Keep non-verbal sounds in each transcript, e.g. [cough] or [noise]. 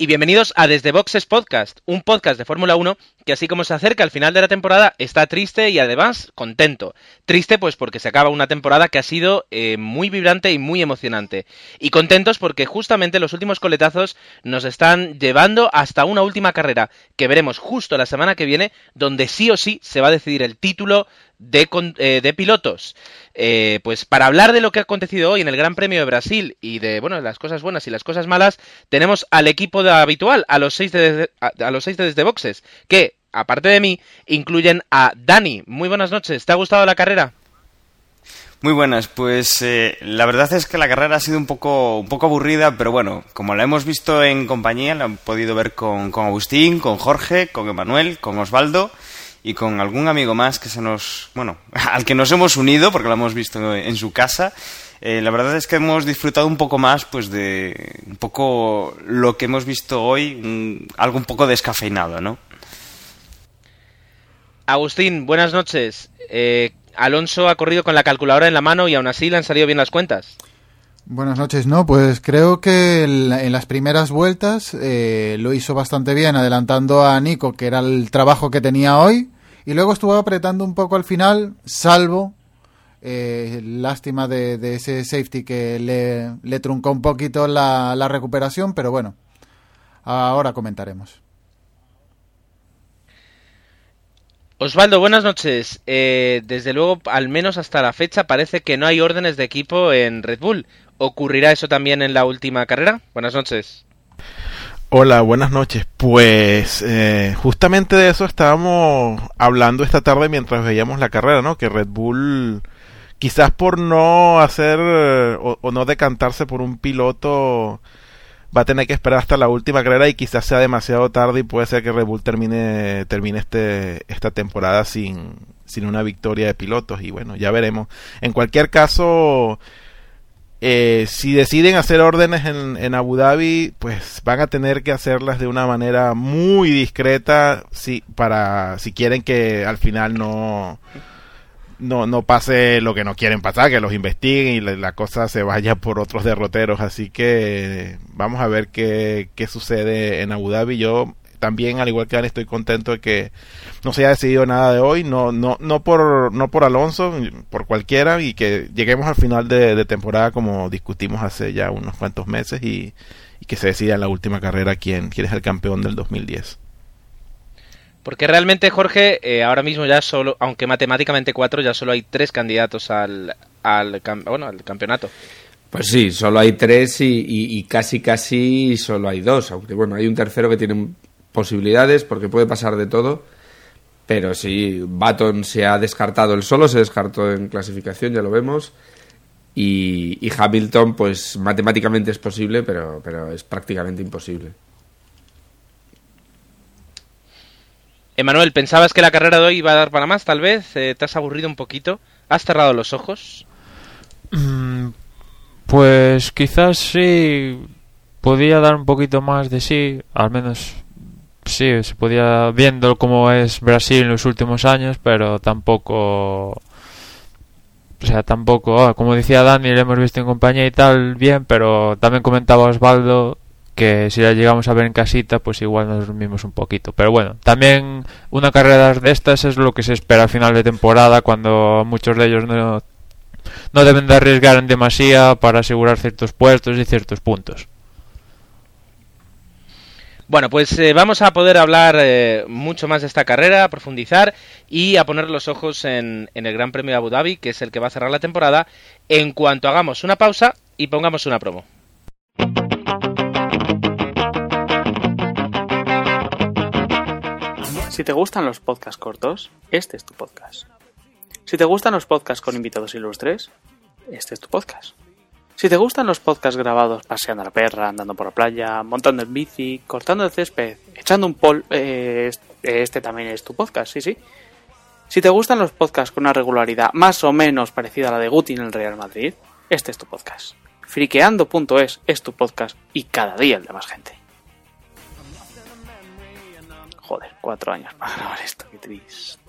y bienvenidos a Desde Boxes Podcast, un podcast de Fórmula 1 que así como se acerca al final de la temporada está triste y además contento. Triste pues porque se acaba una temporada que ha sido eh, muy vibrante y muy emocionante. Y contentos porque justamente los últimos coletazos nos están llevando hasta una última carrera que veremos justo la semana que viene donde sí o sí se va a decidir el título de, eh, de pilotos. Eh, pues para hablar de lo que ha acontecido hoy en el Gran Premio de Brasil y de bueno las cosas buenas y las cosas malas, tenemos al equipo de habitual, a los seis de, a, los seis de desde boxes, que aparte de mí incluyen a Dani. Muy buenas noches. ¿Te ha gustado la carrera? Muy buenas, pues eh, la verdad es que la carrera ha sido un poco, un poco aburrida, pero bueno, como la hemos visto en compañía, la han podido ver con, con Agustín, con Jorge, con Emanuel, con Osvaldo y con algún amigo más que se nos, bueno, [laughs] al que nos hemos unido porque lo hemos visto en su casa. Eh, la verdad es que hemos disfrutado un poco más, pues de un poco lo que hemos visto hoy, algo un poco descafeinado, ¿no? Agustín, buenas noches. Eh, Alonso ha corrido con la calculadora en la mano y aún así le han salido bien las cuentas. Buenas noches, no, pues creo que en las primeras vueltas eh, lo hizo bastante bien, adelantando a Nico, que era el trabajo que tenía hoy, y luego estuvo apretando un poco al final, salvo eh, lástima de, ese safety que le, truncó un poquito la, la recuperación, pero bueno, ahora comentaremos. Osvaldo, buenas noches. Eh, desde luego, al menos hasta la fecha, parece que no hay órdenes de equipo en Red Bull. ¿Ocurrirá eso también en la última carrera? Buenas noches. Hola, buenas noches. Pues eh, justamente de eso estábamos hablando esta tarde mientras veíamos la carrera, ¿no? Que Red Bull, quizás por no hacer o, no decantarse por un piloto, va a tener que esperar hasta la última carrera y quizás sea demasiado tarde y puede ser que Red Bull termine, termine este, esta temporada sin, sin una victoria de pilotos y bueno, ya veremos. En cualquier caso, eh, si deciden hacer órdenes en, en, Abu Dhabi, pues van a tener que hacerlas de una manera muy discreta si, para, si quieren que al final no, no, no pase lo que no quieren pasar, que los investiguen y la, cosa se vaya por otros derroteros. Así que vamos a ver qué, qué sucede en Abu Dhabi. Yo también, al igual que Dan, estoy contento de que no se haya decidido nada de hoy, no, no, no por, no por Alonso, por cualquiera, y que lleguemos al final de, temporada como discutimos hace ya unos cuantos meses y, que se decida en la última carrera quién, quién es el campeón del 2010. Porque realmente, Jorge, eh, ahora mismo ya solo, aunque matemáticamente cuatro, ya solo hay tres candidatos al, al, bueno, al campeonato. Pues sí, solo hay tres y, y, casi casi solo hay dos, aunque bueno, hay un tercero que tiene posibilidades porque puede pasar de todo. Pero sí, Baton se ha descartado el solo, se descartó en clasificación, ya lo vemos. Y, Hamilton, pues matemáticamente es posible, pero, pero es prácticamente imposible. Emanuel, ¿pensabas que la carrera de hoy iba a dar para más, tal vez? Eh, ¿Te has aburrido un poquito? ¿Has cerrado los ojos? Mm, pues quizás sí podía dar un poquito más de sí, al menos sí, se podía viendo cómo es Brasil en los últimos años, pero tampoco o sea, tampoco, ah, como decía Dani, le hemos visto en compañía y tal, bien, pero también comentaba Osvaldo que si la llegamos a ver en casita, pues igual nos dormimos un poquito. Pero bueno, también una carrera de estas es lo que se espera al final de temporada, cuando muchos de ellos no, no deben de arriesgar en demasía para asegurar ciertos puestos y ciertos puntos. Bueno, pues eh, vamos a poder hablar eh, mucho más de esta carrera, a profundizar y a poner los ojos en, el Gran Premio de Abu Dhabi, que es el que va a cerrar la temporada, en cuanto hagamos una pausa y pongamos una promo. Si te gustan los podcasts cortos, este es tu podcast. Si te gustan los podcasts con invitados ilustres, este es tu podcast. Si te gustan los podcasts grabados paseando a la perra, andando por la playa, montando en bici, cortando el césped, echando un pol... Eh, este también es tu podcast, sí, sí. Si te gustan los podcasts con una regularidad más o menos parecida a la de Guti en el Real Madrid, este es tu podcast. Friqueando.es es tu podcast y cada día el de más gente. Joder, cuatro años para grabar esto, qué triste.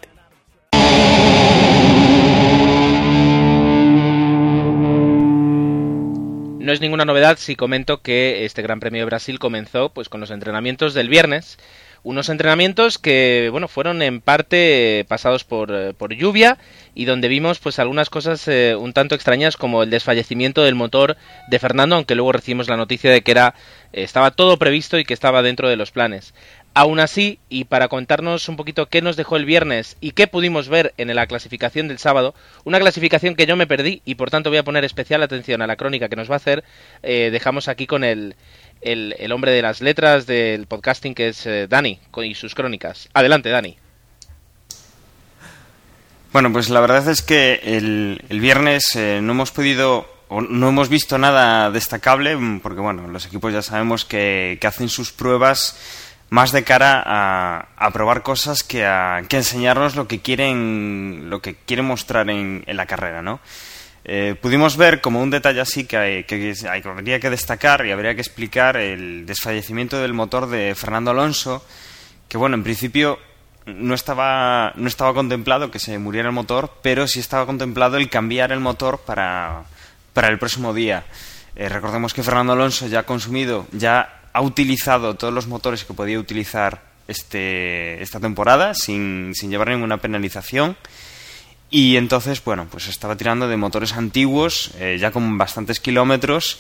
No es ninguna novedad si comento que este Gran Premio de Brasil comenzó pues con los entrenamientos del viernes. Unos entrenamientos que bueno fueron en parte pasados por, eh, por lluvia y donde vimos pues algunas cosas eh, un tanto extrañas como el desfallecimiento del motor de Fernando aunque luego recibimos la noticia de que era estaba todo previsto y que estaba dentro de los planes Aún así, y para contarnos un poquito qué nos dejó el viernes y qué pudimos ver en la clasificación del sábado, una clasificación que yo me perdí y por tanto voy a poner especial atención a la crónica que nos va a hacer, eh, dejamos aquí con el, el, hombre de las letras del podcasting que es eh, Dani y sus crónicas. Adelante, Dani. Bueno, pues la verdad es que el, viernes eh, no hemos podido o no hemos visto nada destacable mm, porque bueno, los equipos ya sabemos que, hacen sus pruebas más de cara a, probar cosas que a que enseñarnos lo que quieren lo que quieren mostrar en, en la carrera, ¿no? Eh, pudimos ver como un detalle así que, que, habría que destacar y habría que explicar el desfallecimiento del motor de Fernando Alonso, que bueno, en principio no estaba, no estaba contemplado que se muriera el motor, pero sí estaba contemplado el cambiar el motor para, para el próximo día. Eh, recordemos que Fernando Alonso ya ha consumido, ya ha utilizado todos los motores que podía utilizar este, esta temporada sin, sin llevar ninguna penalización. Y entonces, bueno, pues estaba tirando de motores antiguos, eh, ya con bastantes kilómetros,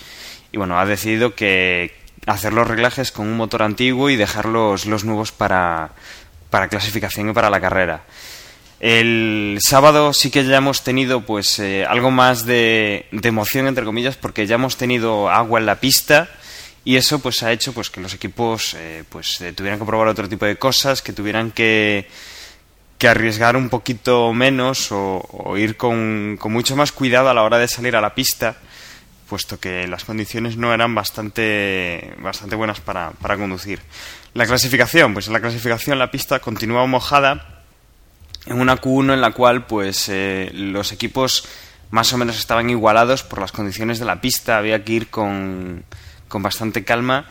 y bueno, ha decidido que hacer los reglajes con un motor antiguo y dejar los, nuevos para, para clasificación y para la carrera. El sábado sí que ya hemos tenido pues eh, algo más de, de, emoción entre comillas porque ya hemos tenido agua en la pista y eso pues ha hecho pues que los equipos eh, pues tuvieran que probar otro tipo de cosas que tuvieran que que arriesgar un poquito menos o, ir con, mucho más cuidado a la hora de salir a la pista, puesto que las condiciones no eran bastante, bastante buenas para, conducir. La clasificación, pues en la clasificación la pista continuaba mojada en una Q1 en la cual pues eh, los equipos más o menos estaban igualados por las condiciones de la pista, había que ir con, con bastante calma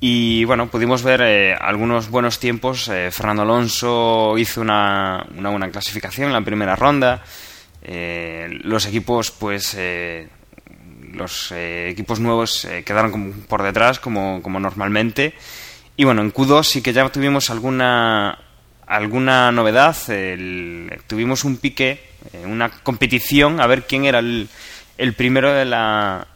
y bueno, pudimos ver eh, algunos buenos tiempos. Eh, Fernando Alonso hizo una, una, buena clasificación en la primera ronda. Eh, los equipos, pues, los equipos nuevos quedaron por detrás, como, como normalmente. Y bueno, en Q2 sí que ya tuvimos alguna, alguna novedad. tuvimos un pique, una competición, a ver quién era el, el primero de la,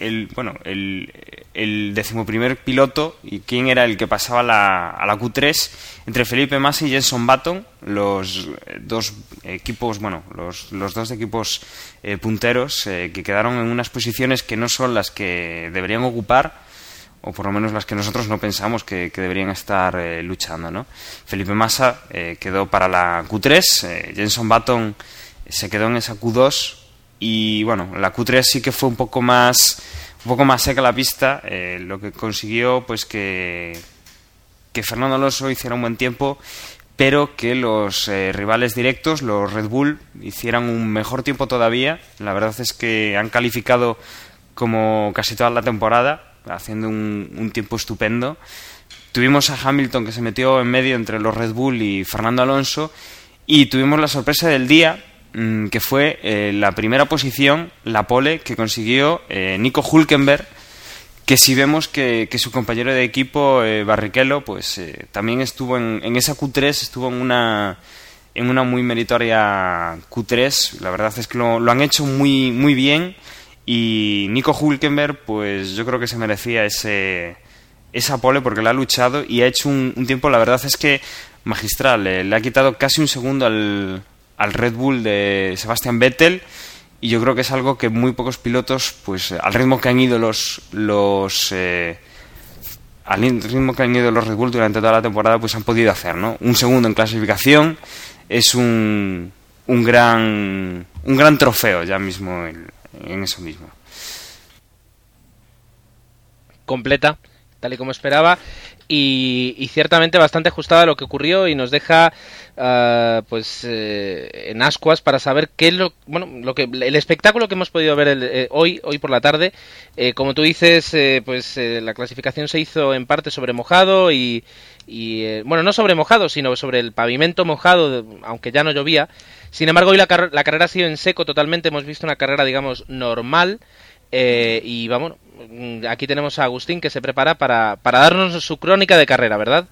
el, bueno, el, decimoprimer piloto y quién era el que pasaba la, a la Q3 entre Felipe Massa y Jenson Button, los dos equipos, bueno, los, los dos equipos eh, punteros eh, que quedaron en unas posiciones que no son las que deberían ocupar o por lo menos las que nosotros no pensamos que, deberían estar eh, luchando, ¿no? Felipe Massa quedó para la Q3, Jenson Button se quedó en esa Q2 y bueno, la Q3 sí que fue un poco más un poco más seca la pista, eh, lo que consiguió pues que, Fernando Alonso hiciera un buen tiempo, pero que los eh, rivales directos, los Red Bull, hicieran un mejor tiempo todavía. La verdad es que han calificado como casi toda la temporada, haciendo un, un tiempo estupendo. Tuvimos a Hamilton que se metió en medio entre los Red Bull y Fernando Alonso y tuvimos la sorpresa del día que fue eh, la primera posición, la pole, que consiguió eh, Nico Hulkenberg, que si vemos que, su compañero de equipo, eh, Barrichello, pues también estuvo en, esa Q3, estuvo en una, en una muy meritoria Q3, la verdad es que lo, han hecho muy, muy bien. Y Nico Hulkenberg, pues yo creo que se merecía ese, esa pole porque la ha luchado y ha hecho un, tiempo, la verdad es que magistral, le ha quitado casi un segundo al, al Red Bull de Sebastian Vettel y yo creo que es algo que muy pocos pilotos, pues al ritmo que han ido los los eh, al ritmo que han ido los Red Bull durante toda la temporada, pues han podido hacer, ¿no? Un segundo en clasificación es un, un gran un gran trofeo ya mismo en eso mismo. Completa, tal y como esperaba. y, y, ciertamente bastante ajustada a lo que ocurrió y nos deja uh, pues eh, en ascuas para saber qué es lo bueno lo que el espectáculo que hemos podido ver el, eh, hoy hoy por la tarde eh, como tú dices eh, pues eh, la clasificación se hizo en parte sobre mojado y, y eh, bueno no sobre mojado sino sobre el pavimento mojado aunque ya no llovía sin embargo hoy la, car la carrera ha sido en seco totalmente hemos visto una carrera digamos normal y vamos, aquí tenemos a Agustín que se prepara para, para darnos su crónica de carrera, ¿verdad?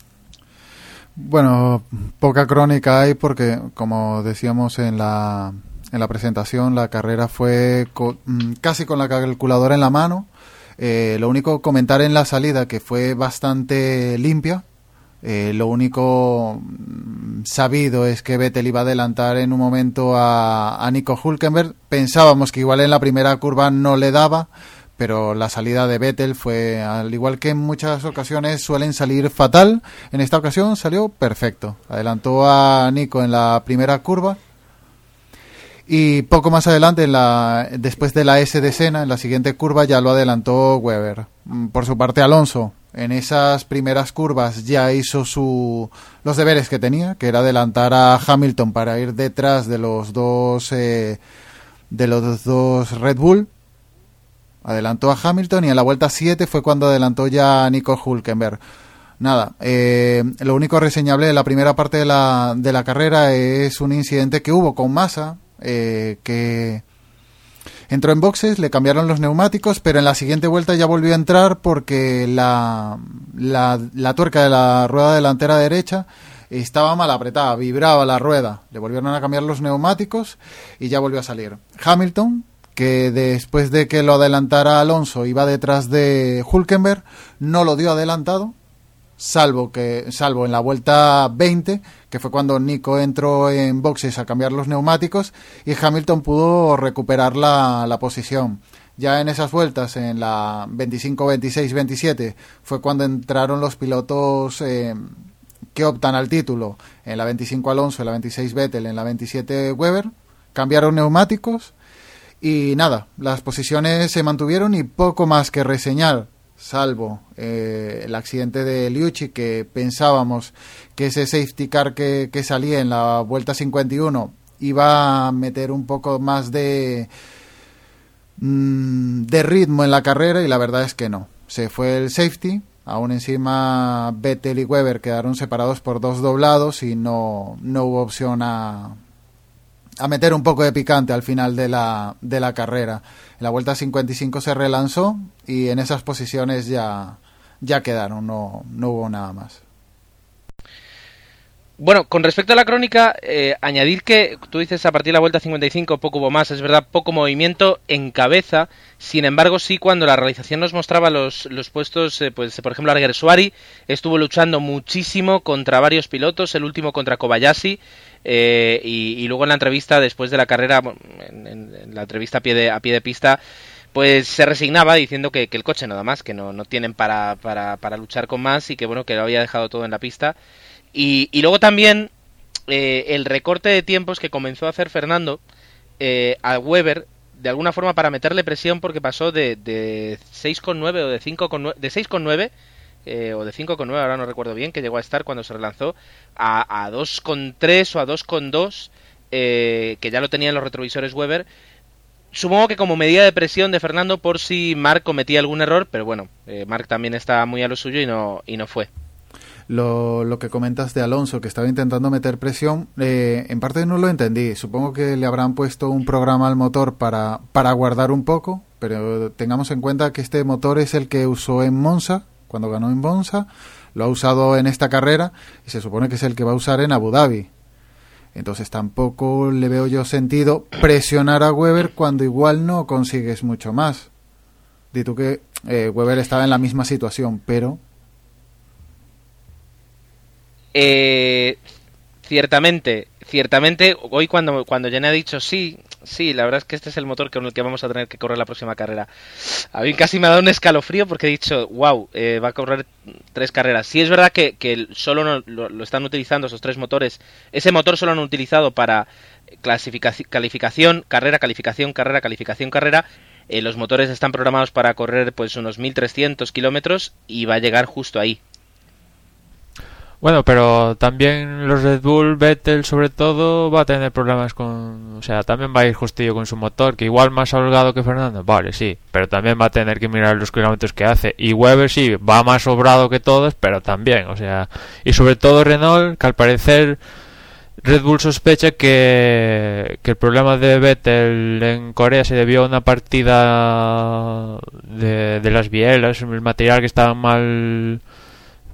Bueno, poca crónica hay porque, como decíamos en la, en la presentación, la carrera fue co casi con la calculadora en la mano. Eh, lo único comentar en la salida que fue bastante limpia. Eh, lo único sabido es que Vettel iba a adelantar en un momento a, a Nico Hulkenberg. Pensábamos que igual en la primera curva no le daba, pero la salida de Vettel fue, al igual que en muchas ocasiones suelen salir fatal, en esta ocasión salió perfecto. Adelantó a Nico en la primera curva y poco más adelante, en la, después de la S de Sena, en la siguiente curva ya lo adelantó Weber. Por su parte, Alonso, en esas primeras curvas ya hizo su, los deberes que tenía, que era adelantar a Hamilton para ir detrás de los dos, eh, de los dos Red Bull. Adelantó a Hamilton y en la vuelta 7 fue cuando adelantó ya a Nico Hulkenberg. Nada, eh, lo único reseñable de la primera parte de la, de la carrera es un incidente que hubo con Massa, eh, que entró en boxes, le cambiaron los neumáticos, pero en la siguiente vuelta ya volvió a entrar porque la, la, la tuerca de la rueda delantera derecha estaba mal apretada, vibraba la rueda. Le volvieron a cambiar los neumáticos y ya volvió a salir. Hamilton, que después de que lo adelantara Alonso iba detrás de Hulkenberg, no lo dio adelantado, salvo que salvo en la vuelta 20 que fue cuando Nico entró en boxes a cambiar los neumáticos y Hamilton pudo recuperar la, la posición. Ya en esas vueltas en la 25 26 27 fue cuando entraron los pilotos eh, que optan al título. En la 25 Alonso en la 26 Vettel en la 27 Weber cambiaron neumáticos y nada las posiciones se mantuvieron y poco más que reseñar salvo eh, el accidente de Liucci, que pensábamos que ese safety car que, que, salía en la vuelta 51 iba a meter un poco más de, mm, de ritmo en la carrera y la verdad es que no. Se fue el safety, aún encima Vettel y Weber quedaron separados por dos doblados y no, no hubo opción a, a meter un poco de picante al final de la, de la carrera. En la vuelta 55 se relanzó y en esas posiciones ya, ya quedaron, no, no hubo nada más. Bueno, con respecto a la crónica, eh, añadir que tú dices a partir de la vuelta 55 poco hubo más, es verdad, poco movimiento en cabeza, sin embargo sí cuando la realización nos mostraba los, los puestos, eh, pues por ejemplo Arguersuari estuvo luchando muchísimo contra varios pilotos, el último contra Kobayashi, eh, y, luego en la entrevista después de la carrera, en, en, en la entrevista a pie de, a pie de pista, pues se resignaba diciendo que, que el coche nada más, que no, no tienen para, para, para luchar con más y que bueno, que lo había dejado todo en la pista. Y, y luego también eh, el recorte de tiempos que comenzó a hacer Fernando eh, a Weber de alguna forma para meterle presión porque pasó de, de 6,9 o de 5,9 de 6,9 eh, o de 5,9 ahora no recuerdo bien que llegó a estar cuando se relanzó a, a 2,3 o a 2,2 eh, que ya lo tenía en los retrovisores Weber. Supongo que como medida de presión de Fernando por si Mark cometía algún error pero bueno eh, Mark también está muy a lo suyo y no y no fue lo, lo, que comentas de Alonso, que estaba intentando meter presión, eh, en parte no lo entendí. Supongo que le habrán puesto un programa al motor para, para guardar un poco, pero tengamos en cuenta que este motor es el que usó en Monza, cuando ganó en Monza, lo ha usado en esta carrera y se supone que es el que va a usar en Abu Dhabi. Entonces tampoco le veo yo sentido presionar a Weber cuando igual no consigues mucho más. Di que eh, Weber estaba en la misma situación, pero eh, ciertamente, ciertamente, hoy cuando, cuando Jenny ha dicho sí, sí, la verdad es que este es el motor con el que vamos a tener que correr la próxima carrera. A mí casi me ha dado un escalofrío porque he dicho, wow, eh, va a correr tres carreras. Sí es verdad que, solo no, lo, lo, están utilizando esos tres motores. Ese motor solo han utilizado para calificación, carrera, calificación, carrera, calificación, carrera. Eh, los motores están programados para correr pues unos 1300 kilómetros y va a llegar justo ahí Bueno, pero también los Red Bull, Vettel sobre todo, va a tener problemas con... O sea, también va a ir justillo con su motor, que igual más holgado que Fernando, vale, sí, pero también va a tener que mirar los kilómetros que hace. Y Weber sí, va más sobrado que todos, pero también, o sea... Y sobre todo Renault, que al parecer Red Bull sospecha que, que el problema de Vettel en Corea se debió a una partida de, de las bielas, el material que estaba mal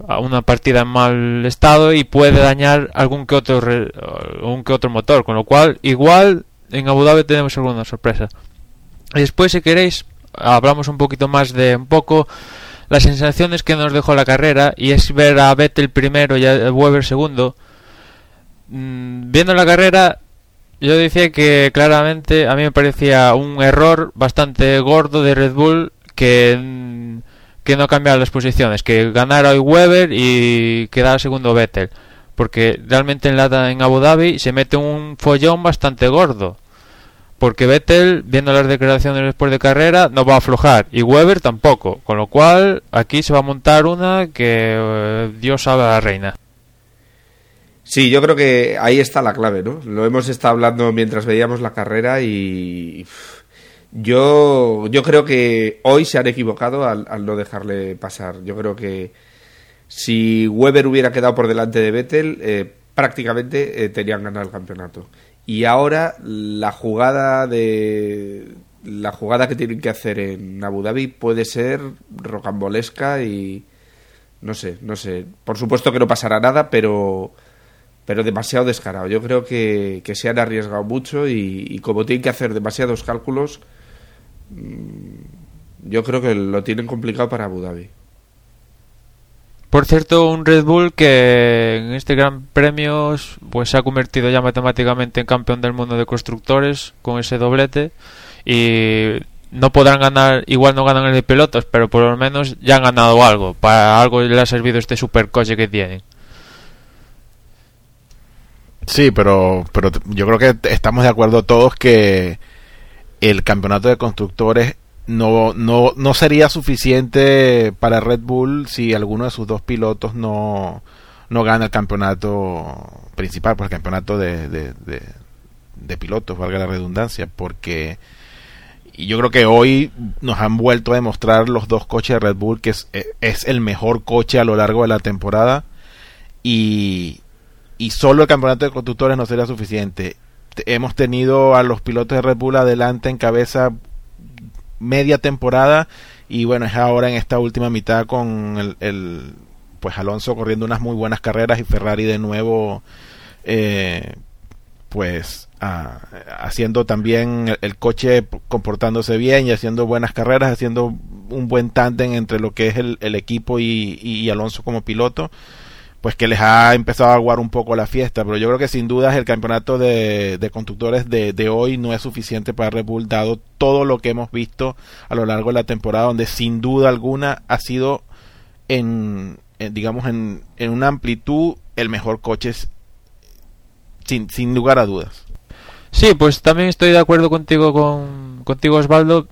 a una partida en mal estado y puede dañar algún que otro algún que otro motor, con lo cual igual en Abu Dhabi tenemos alguna sorpresa. Y después si queréis hablamos un poquito más de un poco las sensaciones que nos dejó la carrera y es ver a Vettel primero y a Weber segundo. Mm, viendo la carrera yo decía que claramente a mí me parecía un error bastante gordo de Red Bull que mm, que no cambiara las posiciones, que ganara hoy Weber y quedara segundo Vettel, porque realmente en en Abu Dhabi se mete un follón bastante gordo. Porque Vettel, viendo las declaraciones después de carrera, no va a aflojar y Weber tampoco, con lo cual aquí se va a montar una que eh, Dios sabe a la reina. Sí, yo creo que ahí está la clave, ¿no? Lo hemos estado hablando mientras veíamos la carrera y yo, yo creo que hoy se han equivocado al, no dejarle pasar. Yo creo que si Weber hubiera quedado por delante de Vettel, eh, prácticamente eh, tenían ganado el campeonato. Y ahora la jugada de la jugada que tienen que hacer en Abu Dhabi puede ser rocambolesca y no sé, no sé. Por supuesto que no pasará nada, pero pero demasiado descarado. Yo creo que, que se han arriesgado mucho y, y como tienen que hacer demasiados cálculos, yo creo que lo tienen complicado para Abu Dhabi. Por cierto, un Red Bull que en este Gran Premio pues se ha convertido ya matemáticamente en campeón del mundo de constructores con ese doblete y no podrán ganar, igual no ganan el de pilotos, pero por lo menos ya han ganado algo, para algo le ha servido este supercoche que tienen. Sí, pero, pero yo creo que estamos de acuerdo todos que el campeonato de constructores no, no, no sería suficiente para Red Bull si alguno de sus dos pilotos no, no gana el campeonato principal, pues el campeonato de, de, pilotos, valga la redundancia, porque y yo creo que hoy nos han vuelto a demostrar los dos coches de Red Bull que es, es el mejor coche a lo largo de la temporada y, y solo el campeonato de constructores no sería suficiente. Hemos tenido a los pilotos de Red Bull adelante en cabeza media temporada y bueno, es ahora en esta última mitad con el, el, pues Alonso corriendo unas muy buenas carreras y Ferrari de nuevo eh, pues ah, haciendo también el, coche comportándose bien y haciendo buenas carreras, haciendo un buen tándem entre lo que es el, el equipo y Alonso como piloto pues que les ha empezado a aguar un poco la fiesta, pero yo creo que sin dudas el campeonato de, de constructores de, de hoy no es suficiente para Red Bull, dado todo lo que hemos visto a lo largo de la temporada, donde sin duda alguna ha sido en, digamos en, en una amplitud el mejor coche sin, sin lugar a dudas. Sí, pues también estoy de acuerdo contigo con contigo Osvaldo.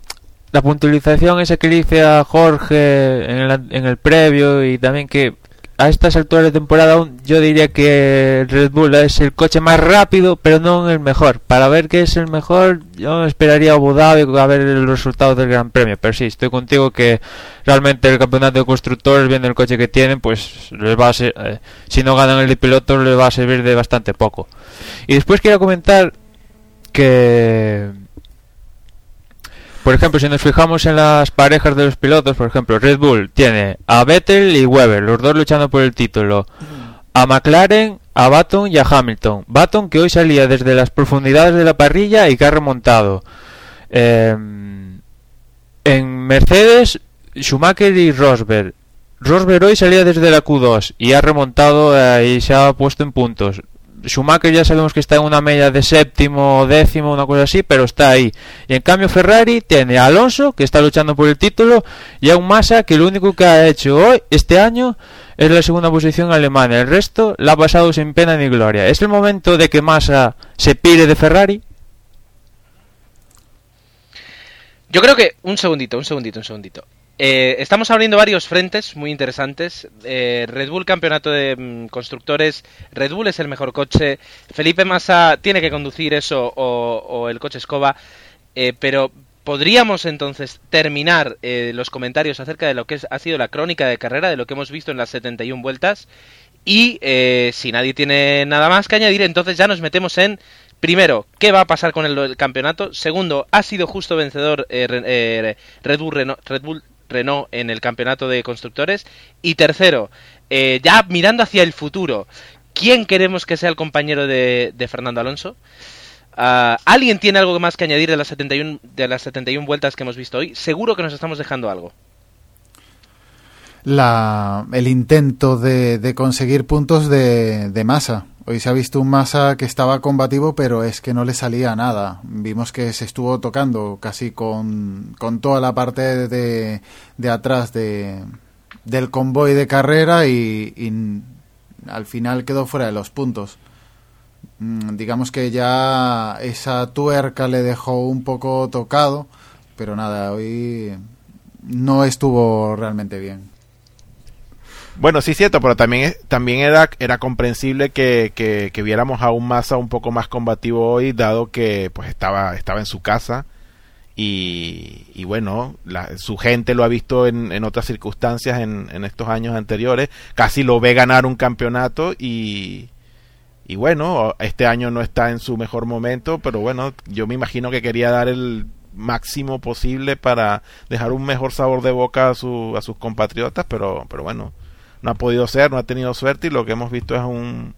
La puntualización esa que le a Jorge en el, en el previo y también que a estas alturas de temporada yo diría que Red Bull es el coche más rápido, pero no el mejor. Para ver qué es el mejor, yo esperaría Abu a ver los resultados del Gran Premio. Pero sí, estoy contigo que realmente el campeonato de constructores, viendo el coche que tienen, pues les va a ser, eh, si no ganan el de pilotos, les va a servir de bastante poco. Y después quiero comentar que por ejemplo si nos fijamos en las parejas de los pilotos por ejemplo Red Bull tiene a Vettel y Weber los dos luchando por el título a McLaren a Baton y a Hamilton. Baton que hoy salía desde las profundidades de la parrilla y que ha remontado. Eh, en Mercedes Schumacher y Rosberg. Rosberg hoy salía desde la Q2 y ha remontado eh, y se ha puesto en puntos Schumacher ya sabemos que está en una media de séptimo o décimo, una cosa así, pero está ahí. Y en cambio Ferrari tiene a Alonso, que está luchando por el título, y a un Massa que lo único que ha hecho hoy, este año, es la segunda posición en Alemania. El resto la ha pasado sin pena ni gloria. ¿Es el momento de que Massa se pire de Ferrari? Yo creo que. Un segundito, un segundito, un segundito. Eh, estamos abriendo varios frentes muy interesantes. Eh, Red Bull campeonato de mm, constructores. Red Bull es el mejor coche. Felipe Massa tiene que conducir eso o, o el coche escoba. Eh, pero podríamos entonces terminar eh, los comentarios acerca de lo que ha sido la crónica de carrera, de lo que hemos visto en las 71 vueltas. Y eh, si nadie tiene nada más que añadir, entonces ya nos metemos en, primero, qué va a pasar con el, campeonato. Segundo, ha sido justo vencedor eh, Red, Bull Renault, Red Bull Renault en el campeonato de constructores. Y tercero, eh, ya mirando hacia el futuro, ¿quién queremos que sea el compañero de, Fernando Alonso? Ah, ¿Alguien tiene algo más que añadir de las 71 de las 71 vueltas que hemos visto hoy? Seguro que nos estamos dejando algo. la, el intento de, conseguir puntos de masa. Hoy se ha visto un masa que estaba combativo, pero es que no le salía nada. Vimos que se estuvo tocando casi con, con toda la parte de, de atrás de, del convoy de carrera y, y al final quedó fuera de los puntos. Mm, Digamos que ya esa tuerca le dejó un poco tocado, pero nada, hoy no estuvo realmente bien. Bueno, sí, cierto, pero también, también era, era comprensible que, que, que viéramos a un Massa un poco más combativo hoy, dado que pues estaba, estaba en su casa. Y, y bueno, la- su gente lo ha visto en, en otras circunstancias en, en estos años anteriores, casi lo ve ganar un campeonato y, y bueno, este año no está en su mejor momento, pero bueno, yo me imagino que quería dar el máximo posible para dejar un mejor sabor de boca a, su, a sus compatriotas, pero, pero bueno, no ha podido ser, no ha tenido suerte y lo que hemos visto es un,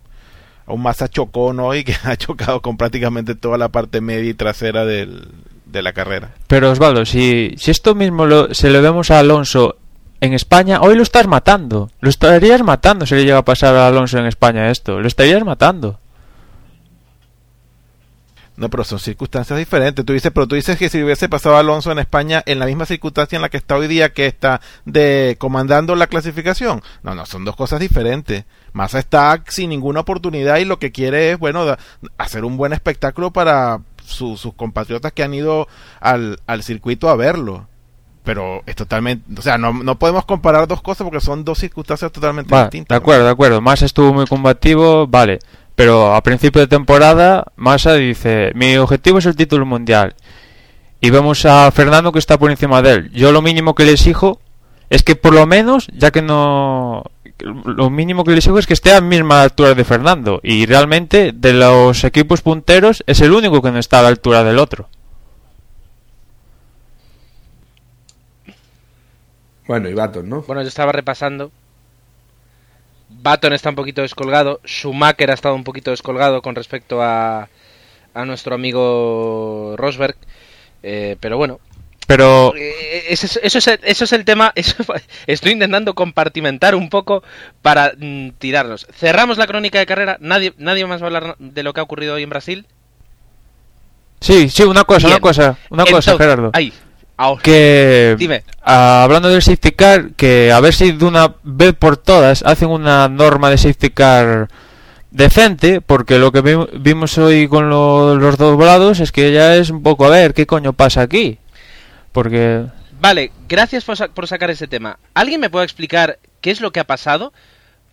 un Massa chocón hoy que [laughs] ha chocado con prácticamente toda la parte media y trasera del, de la carrera. Pero Osvaldo, si, si esto mismo lo, se lo vemos a Alonso en España, hoy lo estás matando. Lo estarías matando si le llega a pasar a Alonso en España esto. Lo estarías matando. No, pero son circunstancias diferentes. Tú dices, pero tú dices que si hubiese pasado Alonso en España en la misma circunstancia en la que está hoy día, que está de comandando la clasificación. No, no, son dos cosas diferentes. Massa está sin ninguna oportunidad y lo que quiere es, bueno, da- hacer un buen espectáculo para su- sus compatriotas que han ido al, al circuito a verlo. Pero es totalmente, o sea, no, no podemos comparar dos cosas porque son dos circunstancias totalmente distintas. de acuerdo, de acuerdo. Massa estuvo muy combativo, vale. Pero a principio de temporada, Massa dice, mi objetivo es el título mundial. Y vemos a Fernando que está por encima de él. Yo lo mínimo que le exijo es que por lo menos, ya que no... Lo mínimo que le exijo es que esté a la misma altura de Fernando. Y realmente, de los equipos punteros, es el único que no está a la altura del otro. Bueno, y Baton, ¿no? Bueno, yo estaba repasando. Baton está un poquito descolgado. Schumacher ha estado un poquito descolgado con respecto a, a nuestro amigo Rosberg. Eh, pero bueno, Pero eh, eso, es, eso, es el, eso es el tema. [laughs] Eso, estoy intentando compartimentar un poco para mm, tirarnos. Cerramos la crónica de carrera. Nadie, nadie más va a hablar de lo que ha ocurrido hoy en Brasil. sí, sí, una cosa, Bien. una cosa, una cosa, Gerardo. Ahí, ahora. que Dime. ah, hablando del safety car que a ver si de una vez por todas hacen una norma de safety car decente porque lo que vi- vimos hoy con lo- los doblados es que ya es un poco a ver qué coño pasa aquí porque Vale, gracias por, sa- por sacar ese tema. ¿Alguien me puede explicar qué es lo que ha pasado?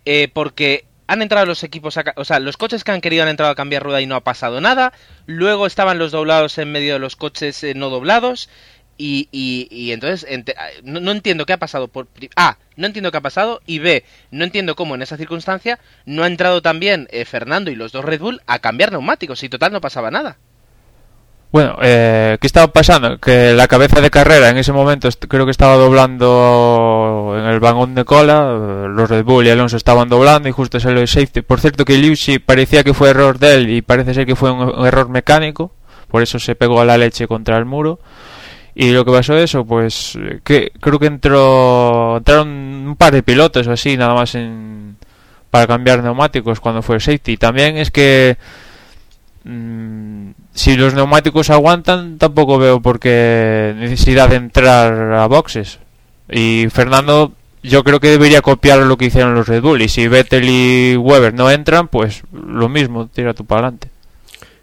Eh, porque han entrado los equipos, a o sea, los coches que han querido han entrado a cambiar rueda y no ha pasado nada. Luego estaban los doblados en medio de los coches eh, no doblados. Y, y, entonces ah, no, entiendo qué ha pasado. Por, A, no entiendo qué ha pasado. Y B, no entiendo cómo en esa circunstancia no ha entrado también eh, Fernando y los dos Red Bull a cambiar neumáticos. Y total no pasaba nada. bueno eh, qué estaba pasando que la cabeza de carrera en ese momento creo que estaba doblando en el vagón de cola eh, los Red Bull y Alonso estaban doblando y justo salió el safety por cierto que Liucci parecía que fue error de él y parece ser que fue un error mecánico por eso se pegó a la leche contra el muro y lo que pasó eso pues que creo que entró entraron un par de pilotos o así nada más en para cambiar neumáticos cuando fue safety. También es que mm, si los neumáticos aguantan tampoco veo por qué necesidad de entrar a boxes. Y Fernando yo creo que debería copiar lo que hicieron los Red Bull. Y si Vettel y Weber no entran pues lo mismo tira tú para adelante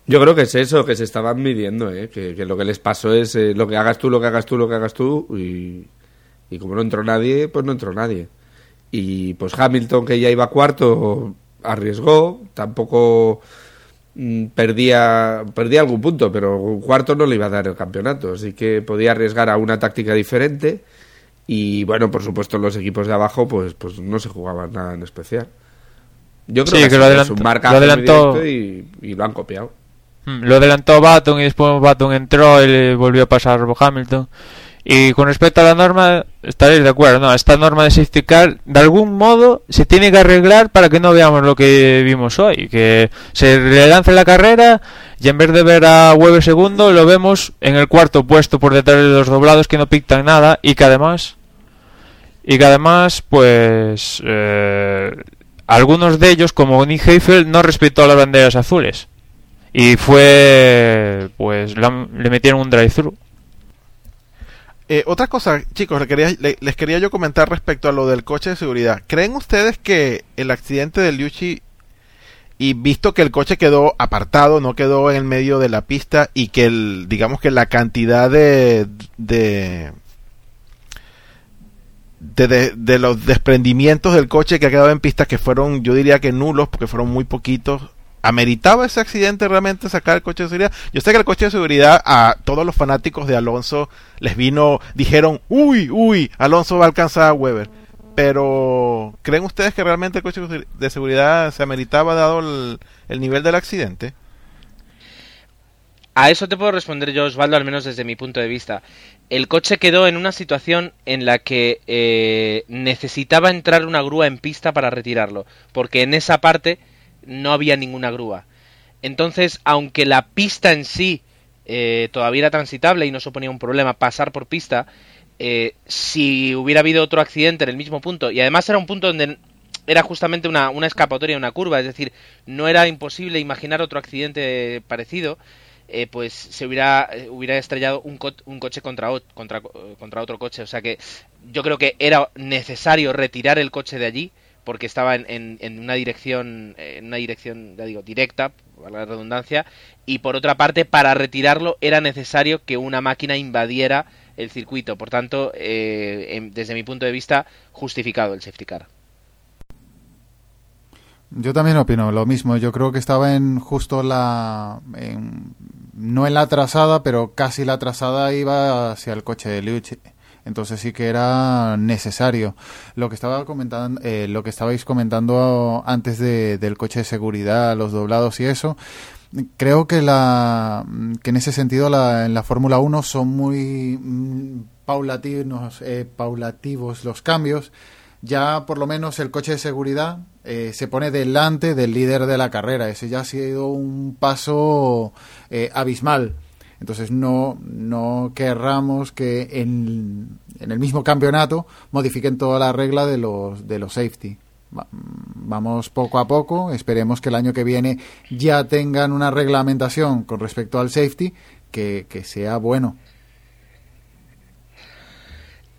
Yo creo que es eso, que se estaban midiendo, ¿eh? que, que lo que les pasó es eh, lo que hagas tú, lo que hagas tú, lo que hagas tú y, Y como no entró nadie, pues no entró nadie. Y pues Hamilton, que ya iba cuarto, arriesgó, tampoco mm, perdía, perdía algún punto, pero un cuarto no le iba a dar el campeonato, así que podía arriesgar a una táctica diferente. Y bueno, por supuesto, los equipos de abajo, pues, pues no se jugaban nada en especial. Yo creo Sí, que, que lo adelantó- lo y, y lo han copiado. Mm, Lo adelantó Baton y después Baton entró y le volvió a pasar Hamilton. Y con respecto a la norma, estaréis de acuerdo, ¿no? Esta norma de safety car, de algún modo, se tiene que arreglar para que no veamos lo que vimos hoy. Que se le lance la carrera y en vez de ver a Weber segundo, lo vemos en el cuarto puesto por detrás de los doblados que no pictan nada y que además... Y que además, pues... eh, algunos de ellos, como Nick Heifel, no respetó las banderas azules. Y fue, pues le metieron un drive-thru. Eh, otra cosa, chicos, le quería- le- les quería yo comentar respecto a lo del coche de seguridad. ¿Creen ustedes que el accidente de Liucci y visto que el coche quedó apartado, no quedó en el medio de la pista y que el, digamos que la cantidad de de, de, de- de los desprendimientos del coche que ha quedado en pista que fueron, yo diría que nulos porque fueron muy poquitos, ¿Ameritaba ese accidente realmente sacar el coche de seguridad? Yo sé que el coche de seguridad a todos los fanáticos de Alonso les vino, dijeron, uy, uy, Alonso va a alcanzar a Weber. Pero, ¿creen ustedes que realmente el coche de seguridad se ameritaba dado el, el nivel del accidente? A eso te puedo responder yo, Osvaldo, al menos desde mi punto de vista. El coche quedó en una situación en la que eh, necesitaba entrar una grúa en pista para retirarlo, porque en esa parte no había ninguna grúa. Entonces, aunque la pista en sí eh, todavía era transitable y no suponía un problema pasar por pista, eh, si hubiera habido otro accidente en el mismo punto, y además era un punto donde era justamente una, una escapatoria, una curva, es decir, no era imposible imaginar otro accidente parecido, eh, pues se hubiera, eh, hubiera estrellado un, co un coche contra, contra, contra otro coche. O sea que yo creo que era necesario retirar el coche de allí porque estaba en, en, una dirección, en una dirección, ya digo, directa, para la redundancia, y por otra parte, para retirarlo era necesario que una máquina invadiera el circuito. Por tanto, eh, en, desde mi punto de vista, justificado el safety car. Yo también opino lo mismo. Yo creo que estaba en justo la. En, no en la trazada, pero casi la trazada iba hacia el coche de Liucci. Entonces sí que era necesario. Lo que estaba comentando, eh, lo que estabais comentando antes de, del coche de seguridad, los doblados y eso. Creo que la que en ese sentido la, en la Fórmula 1 son muy mm, paulatinos, eh, paulativos los cambios ya por lo menos el coche de seguridad eh, se pone delante del líder de la carrera. Ese ya ha sido un paso eh, abismal. Entonces no, no querramos que en, en, el mismo campeonato modifiquen toda la regla de los, de los safety. Va, vamos poco a poco, esperemos que el año que viene ya tengan una reglamentación con respecto al safety que, que sea bueno.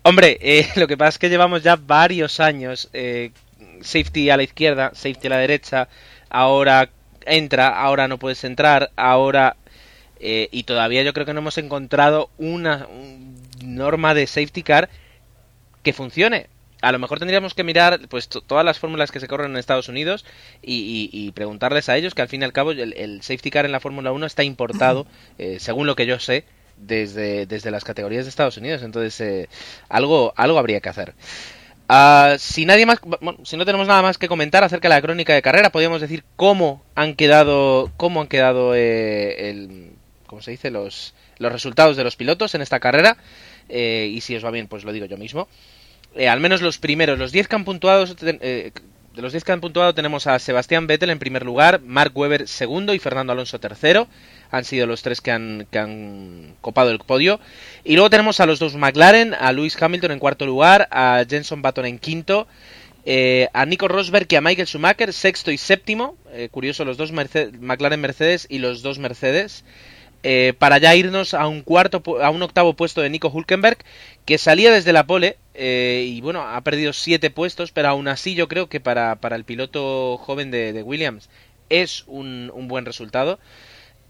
Hombre, eh, [laughs] lo que pasa es que llevamos ya varios años eh, safety a la izquierda, safety a la derecha, ahora entra, ahora no puedes entrar, ahora eh, y todavía yo creo que no hemos encontrado una, una norma de safety car que funcione. A lo mejor tendríamos que mirar pues todas las fórmulas que se corren en Estados Unidos y, y, y, preguntarles a ellos que al fin y al cabo el, el safety car en la Fórmula 1 está importado, [laughs] eh, según lo que yo sé, desde, desde las categorías de Estados Unidos. Entonces, eh, algo, algo habría que hacer. Uh, si nadie más, bueno, si no tenemos nada más que comentar acerca de la crónica de carrera, podríamos decir cómo han quedado, cómo han quedado eh, el, ¿cómo se dice? Los, los resultados de los pilotos en esta carrera. Eh, y si os va bien, pues lo digo yo mismo. Eh, al menos los primeros, los 10 que han puntuado, de los 10 que han puntuado tenemos a Sebastián Vettel en primer lugar, Mark Webber segundo y Fernando Alonso tercero han sido los tres que han, que han copado el podio. Y luego tenemos a los dos McLaren, a Lewis Hamilton en cuarto lugar, a Jenson Button en quinto, eh, a Nico Rosberg y a Michael Schumacher sexto y séptimo. Eh, curioso, los dos McLaren Mercedes y los dos Mercedes. Eh, para ya irnos a un cuarto a un octavo puesto de Nico Hulkenberg que salía desde la pole eh, y bueno ha perdido siete puestos pero aún así yo creo que para, para el piloto joven de, de Williams es un, un buen resultado.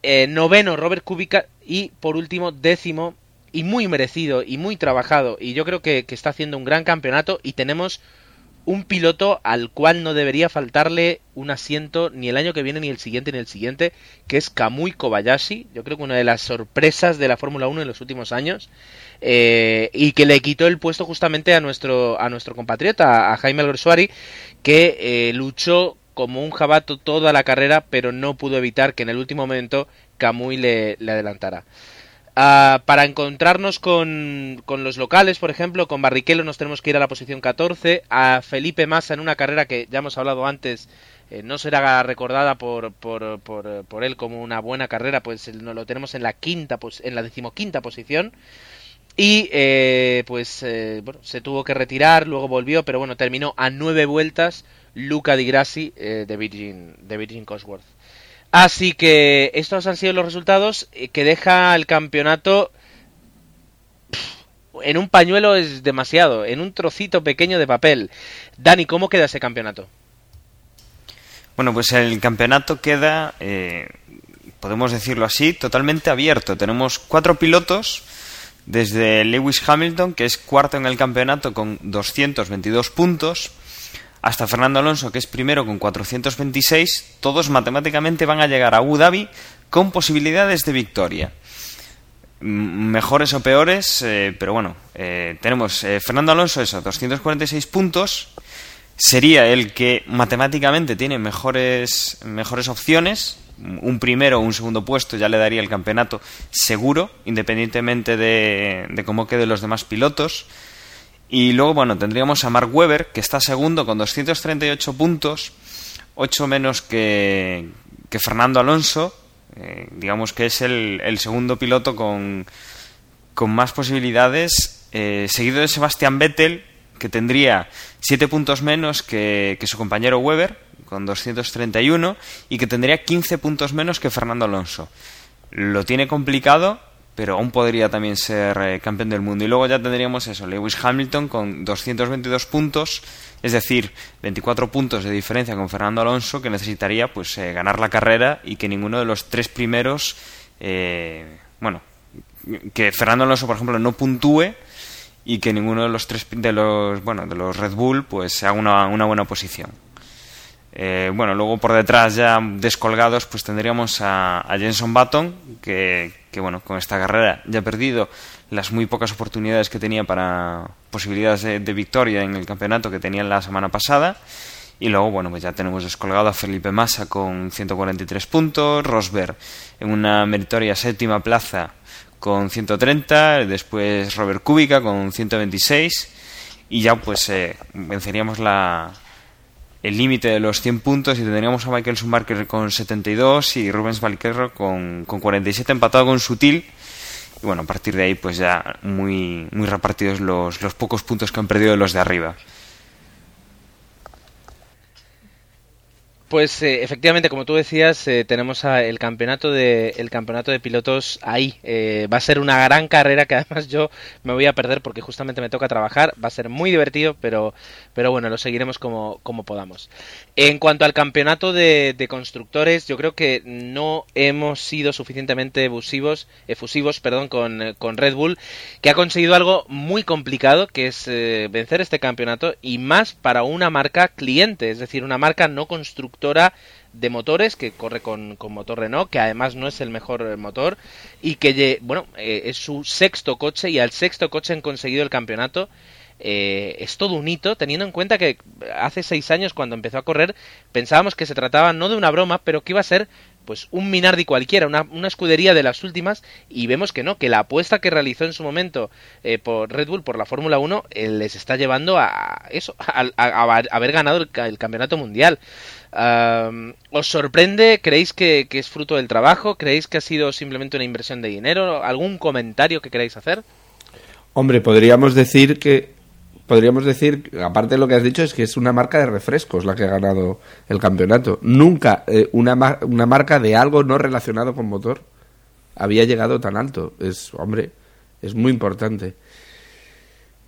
Eh, noveno Robert Kubica y por último décimo y muy merecido y muy trabajado y yo creo que, que está haciendo un gran campeonato y tenemos un piloto al cual no debería faltarle un asiento ni el año que viene, ni el siguiente, ni el siguiente, que es Kamui Kobayashi. Yo creo que una de las sorpresas de la Fórmula 1 en los últimos años. eh, y que le quitó el puesto justamente a nuestro, a nuestro compatriota, a Jaime Alguersuari, que eh, luchó como un jabato toda la carrera, pero no pudo evitar que en el último momento Kamui le, le adelantara. Ah, para encontrarnos con, con los locales, por ejemplo, con Barrichello nos tenemos que ir a la posición 14, a Felipe Massa en una carrera que ya hemos hablado antes, eh, no será recordada por, por, por, por él como una buena carrera, pues el- no lo tenemos en la quinta, pos- en la decimoquinta posición. Y eh, pues eh, bueno, se tuvo que retirar, luego volvió, pero bueno, terminó a nueve vueltas Luca Di Grassi eh, de Virgin, de Virgin Cosworth. Así que estos han sido los resultados eh, que deja el campeonato en un pañuelo es demasiado, en un trocito pequeño de papel. Dani, ¿cómo queda ese campeonato? Bueno, pues el campeonato queda, eh, podemos decirlo así, totalmente abierto. Tenemos cuatro pilotos, desde Lewis Hamilton, que es cuarto en el campeonato con 222 puntos, hasta Fernando Alonso, que es primero con 426. Todos matemáticamente van a llegar a Abu Dhabi con posibilidades de victoria. Mejores o peores, eh, pero bueno, eh, tenemos eh, Fernando Alonso, eso, 246 puntos sería el que matemáticamente tiene mejores, mejores opciones. Un primero o un segundo puesto ya le daría el campeonato seguro, independientemente de, de cómo queden los demás pilotos. Y luego, bueno, tendríamos a Mark Webber, que está segundo con 238 puntos, 8 menos que, que Fernando Alonso. Eh, digamos que es el, segundo piloto con, con más posibilidades, eh, seguido de Sebastián Vettel, que tendría 7 puntos menos que, que su compañero Weber, con 231, y que tendría 15 puntos menos que Fernando Alonso. Lo tiene complicado, pero aún podría también ser eh, campeón del mundo. Y luego ya tendríamos eso, Lewis Hamilton con 222 puntos, es decir, 24 puntos de diferencia con Fernando Alonso, que necesitaría pues eh, ganar la carrera y que ninguno de los tres primeros, eh, bueno, que Fernando Alonso, por ejemplo, no puntúe y que ninguno de los tres de los bueno de los Red Bull pues haga una, una buena posición. Eh, bueno, luego por detrás ya descolgados pues tendríamos a, a Jenson Button que, que bueno con esta carrera ya ha perdido las muy pocas oportunidades que tenía para posibilidades de, victoria en el campeonato que tenía la semana pasada. Y luego, bueno, pues ya tenemos descolgado a Felipe Massa con 143 puntos, Rosberg en una meritoria séptima plaza con 130, después Robert Kubica con 126 y ya pues eh, venceríamos la, el límite de los 100 puntos y tendríamos a Michael Schumacher con 72 y Rubens Barrichello con, con 47 empatado con Sutil y bueno, a partir de ahí pues ya muy, muy repartidos los, los pocos puntos que han perdido los de arriba. Pues eh, efectivamente, como tú decías, eh, tenemos a- el campeonato de el campeonato de pilotos ahí. Eh, va a ser una gran carrera que además yo me voy a perder porque justamente me toca trabajar. Va a ser muy divertido, pero pero bueno, lo seguiremos como como podamos. En cuanto al campeonato de, de constructores, yo creo que no hemos sido suficientemente efusivos, efusivos, perdón, con, con Red Bull, que ha conseguido algo muy complicado, que es vencer este campeonato y más para una marca cliente, es decir, una marca no constructora de motores que corre con, motor Renault, que además no es el mejor eh, motor y que bueno eh, es su sexto coche y al sexto coche han conseguido el campeonato. Eh, es todo un hito, teniendo en cuenta que hace seis años cuando empezó a correr pensábamos que se trataba no de una broma, pero que iba a ser pues un Minardi cualquiera, una, una escudería de las últimas, y vemos que no, que la apuesta que realizó en su momento eh, por Red Bull por la Fórmula 1 eh, les está llevando a eso, a, a- haber ganado el, ca- el campeonato mundial. ¿Os sorprende? ¿Creéis que, que es fruto del trabajo? ¿Creéis que ha sido simplemente una inversión de dinero? ¿Algún comentario que queráis hacer? Hombre, podríamos decir que podríamos decir, aparte de lo que has dicho, es que es una marca de refrescos la que ha ganado el campeonato. Nunca eh, una, una marca de algo no relacionado con motor había llegado tan alto. Es, hombre, es muy importante.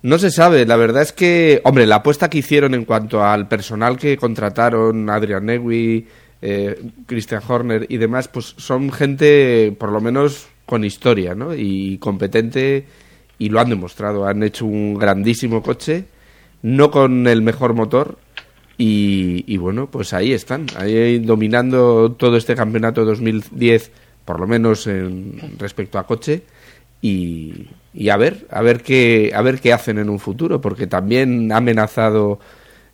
No se sabe, la verdad es que, hombre, la apuesta que hicieron en cuanto al personal que contrataron, Adrian Newey, eh, Christian Horner y demás, pues son gente, por lo menos, con historia, ¿no? Y competente y lo han demostrado. Han hecho un grandísimo coche, no con el mejor motor, y, bueno, pues ahí están, ahí dominando todo este campeonato 2010, por lo menos en, respecto a coche. Y, y, a ver, a ver qué, a ver qué hacen en un futuro, porque también ha amenazado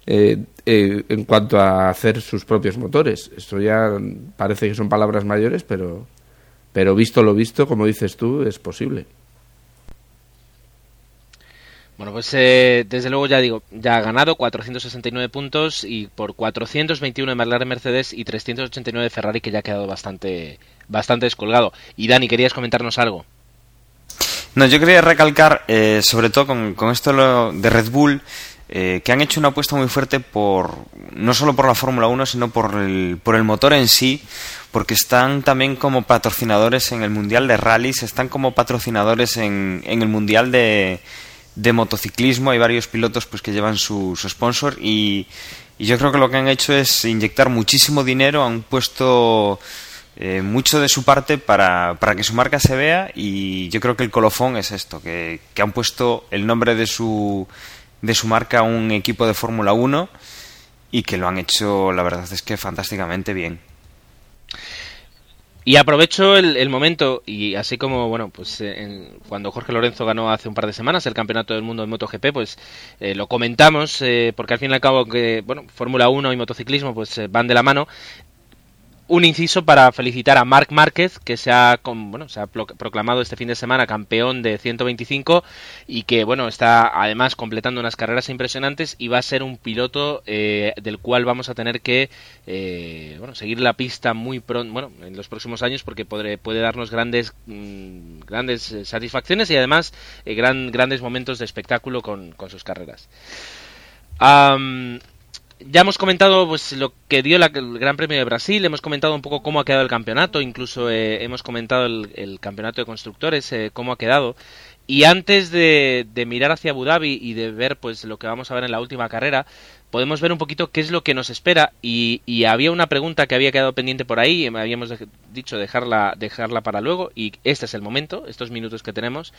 eh, eh, en cuanto a hacer sus propios motores. Esto ya parece que son palabras mayores, pero, pero visto lo visto, como dices tú, es posible. Bueno, pues eh, desde luego ya digo, ya ha ganado 469 puntos y por 421 de McLaren Mercedes y 389 de Ferrari que ya ha quedado bastante, bastante descolgado. Y Dani, querías comentarnos algo. No, yo quería recalcar, eh, sobre todo con, con esto de Red Bull, eh, que han hecho una apuesta muy fuerte por no solo por la Fórmula 1, sino por el, por el motor en sí, porque están también como patrocinadores en el Mundial de Rallys, están como patrocinadores en, en el Mundial de, de motociclismo, hay varios pilotos pues que llevan su, sponsor y, y, yo creo que lo que han hecho es inyectar muchísimo dinero, han puesto eh, mucho de su parte para, para, que su marca se vea y yo creo que el colofón es esto, que, que han puesto el nombre de su, de su marca a un equipo de Fórmula 1 y que lo han hecho, la verdad es que fantásticamente bien. Y aprovecho el, el, momento, y así como, bueno, pues eh, cuando Jorge Lorenzo ganó hace un par de semanas el Campeonato del Mundo de MotoGP, pues eh, lo comentamos, eh, porque al fin y al cabo que, bueno, Fórmula 1 y motociclismo pues eh, van de la mano, un inciso para felicitar a Marc Márquez, que se ha, bueno, se ha proclamado este fin de semana campeón de 125 y que bueno está además completando unas carreras impresionantes y va a ser un piloto eh, del cual vamos a tener que eh, seguir la pista muy pronto, bueno, en los próximos años porque puede, darnos grandes mmm, grandes satisfacciones y además eh, gran, grandes momentos de espectáculo con, sus carreras. Ya hemos comentado pues lo que dio la, el Gran Premio de Brasil, hemos comentado un poco cómo ha quedado el campeonato, incluso eh, hemos comentado el, campeonato de constructores, eh, cómo ha quedado. Y antes de, mirar hacia Abu Dhabi y de ver pues lo que vamos a ver en la última carrera, podemos ver un poquito qué es lo que nos espera. Y, había una pregunta que había quedado pendiente por ahí, y me habíamos dicho dejarla, dejarla para luego, y este es el momento, estos minutos que tenemos.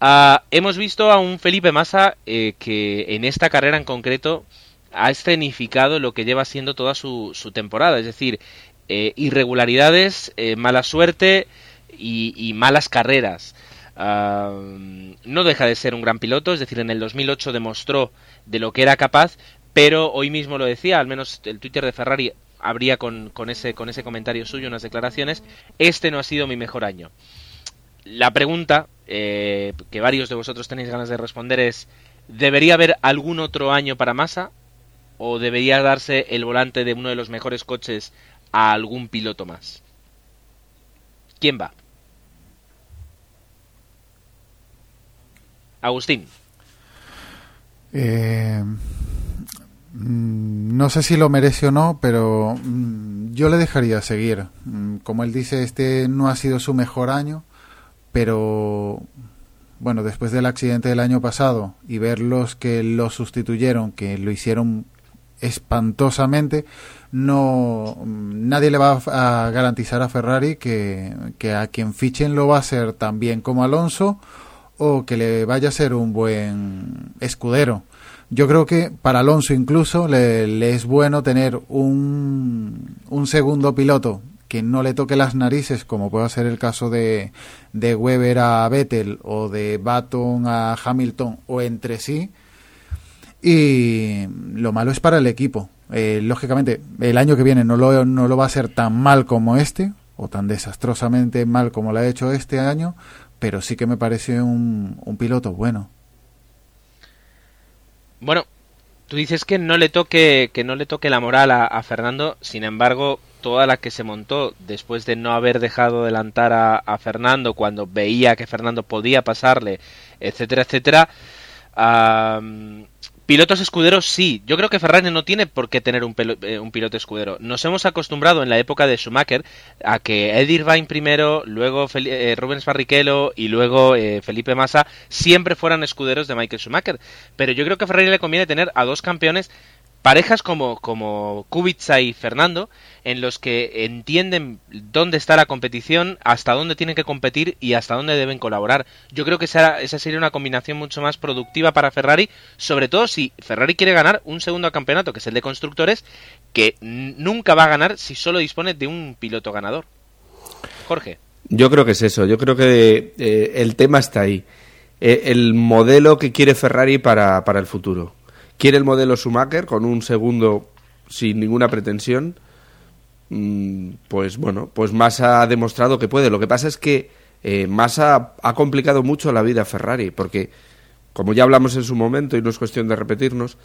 Uh, hemos visto a un Felipe Massa eh, que en esta carrera en concreto ha escenificado lo que lleva siendo toda su, temporada, es decir, eh, irregularidades, eh, mala suerte y, malas carreras. Uh, no deja de ser un gran piloto, es decir, en el 2008 demostró de lo que era capaz, pero hoy mismo lo decía, al menos el Twitter de Ferrari habría con, con, ese, con ese comentario suyo unas declaraciones, este no ha sido mi mejor año. La pregunta eh, que varios de vosotros tenéis ganas de responder es, ¿debería haber algún otro año para Massa? O debería darse el volante de uno de los mejores coches a algún piloto más? ¿Quién va? Agustín. Eh, mm, no sé si lo merece o no, pero mm, yo le dejaría seguir. Mm, como él dice, este no ha sido su mejor año, pero bueno, después del accidente del año pasado y ver los que lo sustituyeron, que lo hicieron espantosamente, no nadie le va a garantizar a Ferrari que, que, a quien fichen lo va a ser tan bien como Alonso o que le vaya a ser un buen escudero. Yo creo que para Alonso incluso le, le es bueno tener un, un segundo piloto que no le toque las narices, como puede ser el caso de, de Weber a Vettel o de Baton a Hamilton o entre sí, y lo malo es para el equipo. Eh, lógicamente, el año que viene no lo, no lo va a ser tan mal como este, o tan desastrosamente mal como lo ha hecho este año, pero sí que me parece un, un piloto bueno. Bueno, tú dices que no le toque, que no le toque la moral a, Fernando, sin embargo, toda la que se montó después de no haber dejado adelantar a, Fernando cuando veía que Fernando podía pasarle, etcétera, etcétera. Pilotos escuderos sí. Yo creo que Ferrari no tiene por qué tener un, eh, un, piloto escudero. Nos hemos acostumbrado en la época de Schumacher a que Eddie Irvine primero, luego eh, Rubens Barrichello y luego eh, Felipe Massa siempre fueran escuderos de Michael Schumacher. Pero yo creo que a Ferrari le conviene tener a dos campeones parejas como, como Kubica y Fernando, en los que entienden dónde está la competición, hasta dónde tienen que competir y hasta dónde deben colaborar. Yo creo que esa, esa sería una combinación mucho más productiva para Ferrari, sobre todo si Ferrari quiere ganar un segundo campeonato, que es el de constructores, que nunca va a ganar si solo dispone de un piloto ganador. Jorge. Yo creo que es eso, yo creo que eh, el tema está ahí. Eh, el modelo que quiere Ferrari para, para el futuro. Quiere el modelo Schumacher con un segundo sin ninguna pretensión. Mm, pues bueno, pues Massa ha demostrado que puede. Lo que pasa es que eh, Massa ha complicado mucho la vida a Ferrari, porque, como ya hablamos en su momento, y no es cuestión de repetirnos,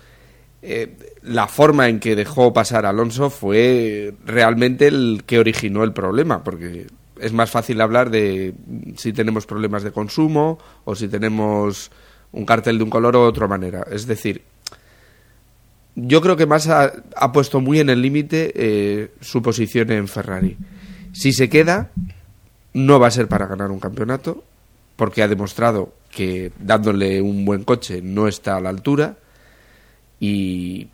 eh, la forma en que dejó pasar Alonso fue realmente el que originó el problema, porque es más fácil hablar de si tenemos problemas de consumo o si tenemos un cartel de un color o otra manera. Es decir, yo creo que Massa ha puesto muy en el límite eh, su posición en Ferrari. Si se queda, no va a ser para ganar un campeonato, porque ha demostrado que dándole un buen coche no está a la altura y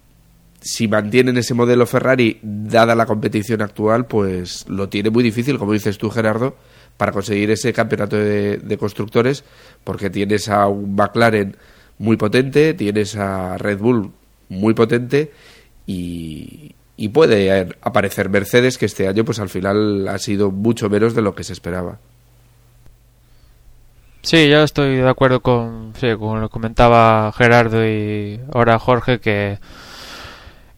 si mantienen ese modelo Ferrari, dada la competición actual, pues lo tiene muy difícil, como dices tú, Gerardo, para conseguir ese campeonato de, constructores, porque tienes a un McLaren muy potente, tienes a Red Bull muy potente y, puede aparecer Mercedes, que este año, pues al final ha sido mucho menos de lo que se esperaba. Sí, yo estoy de acuerdo con, sí, con lo comentaba Gerardo y ahora Jorge, que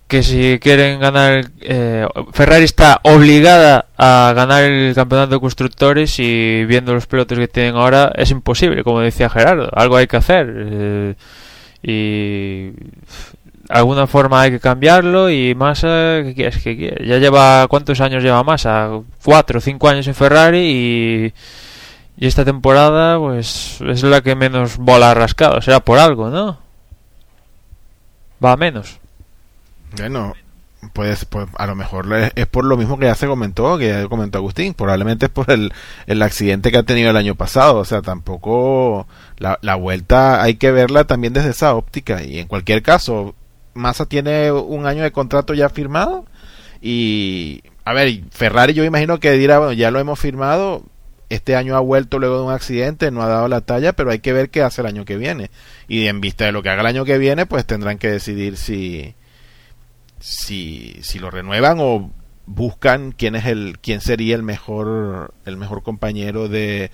que si quieren ganar eh, Ferrari está obligada a ganar el campeonato de constructores y viendo los pilotos que tienen ahora es imposible como decía Gerardo algo hay que hacer eh, y alguna forma hay que cambiarlo y Massa ¿qué quieres que ya lleva cuántos años lleva Massa cuatro o cinco años en Ferrari y y esta temporada pues es la que menos bola ha rascado. Será por algo no va a menos. Bueno, pues, pues a lo mejor es, por lo mismo que ya se comentó, que ya comentó Agustín, probablemente es por el, el accidente que ha tenido el año pasado, o sea, tampoco la, la vuelta hay que verla también desde esa óptica. Y en cualquier caso, Massa tiene un año de contrato ya firmado y a ver, Ferrari yo imagino que dirá, bueno, ya lo hemos firmado, este año ha vuelto luego de un accidente, no ha dado la talla, pero hay que ver qué hace el año que viene. Y en vista de lo que haga el año que viene, pues tendrán que decidir si, si, si lo renuevan o buscan quién es el quién sería el mejor el mejor compañero de,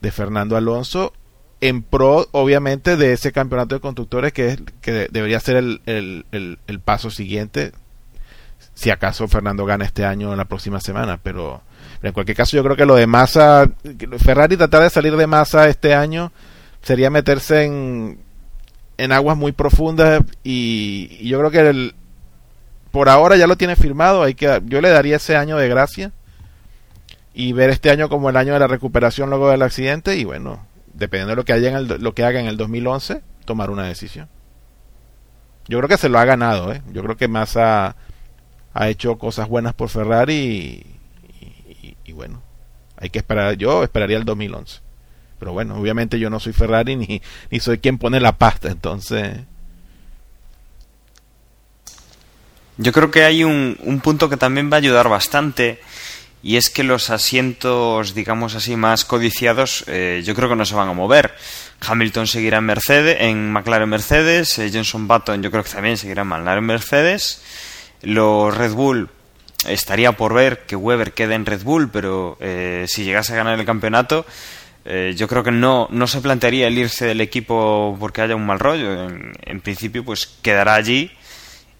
de Fernando Alonso en pro obviamente de ese campeonato de constructores que es que debería ser el, el, el, paso siguiente si acaso Fernando gana este año en la próxima semana pero, en cualquier caso yo creo que lo de Massa Ferrari tratar de salir de Massa este año sería meterse en en aguas muy profundas y, y yo creo que el, por ahora ya lo tiene firmado, hay que yo le daría ese año de gracia y ver este año como el año de la recuperación luego del accidente y bueno, dependiendo de lo que haya en el, lo que haga en el 2011, tomar una decisión. Yo creo que se lo ha ganado, ¿eh? Yo creo que Massa ha hecho cosas buenas por Ferrari y, bueno, hay que esperar, yo esperaría el 2011. Pero bueno, obviamente yo no soy Ferrari [laughs] ni, ni soy quien pone la pasta, entonces Yo creo que hay un, un punto que también va a ayudar bastante y es que los asientos, digamos así, más codiciados, eh, yo creo que no se van a mover. Hamilton seguirá en Mercedes, en McLaren Mercedes, eh, Jenson Button yo creo que también seguirá en McLaren Mercedes. Los Red Bull estaría por ver que Weber quede en Red Bull, pero eh, si llegase a ganar el campeonato, yo creo que no, no se plantearía el irse del equipo porque haya un mal rollo. En, en principio, pues quedará allí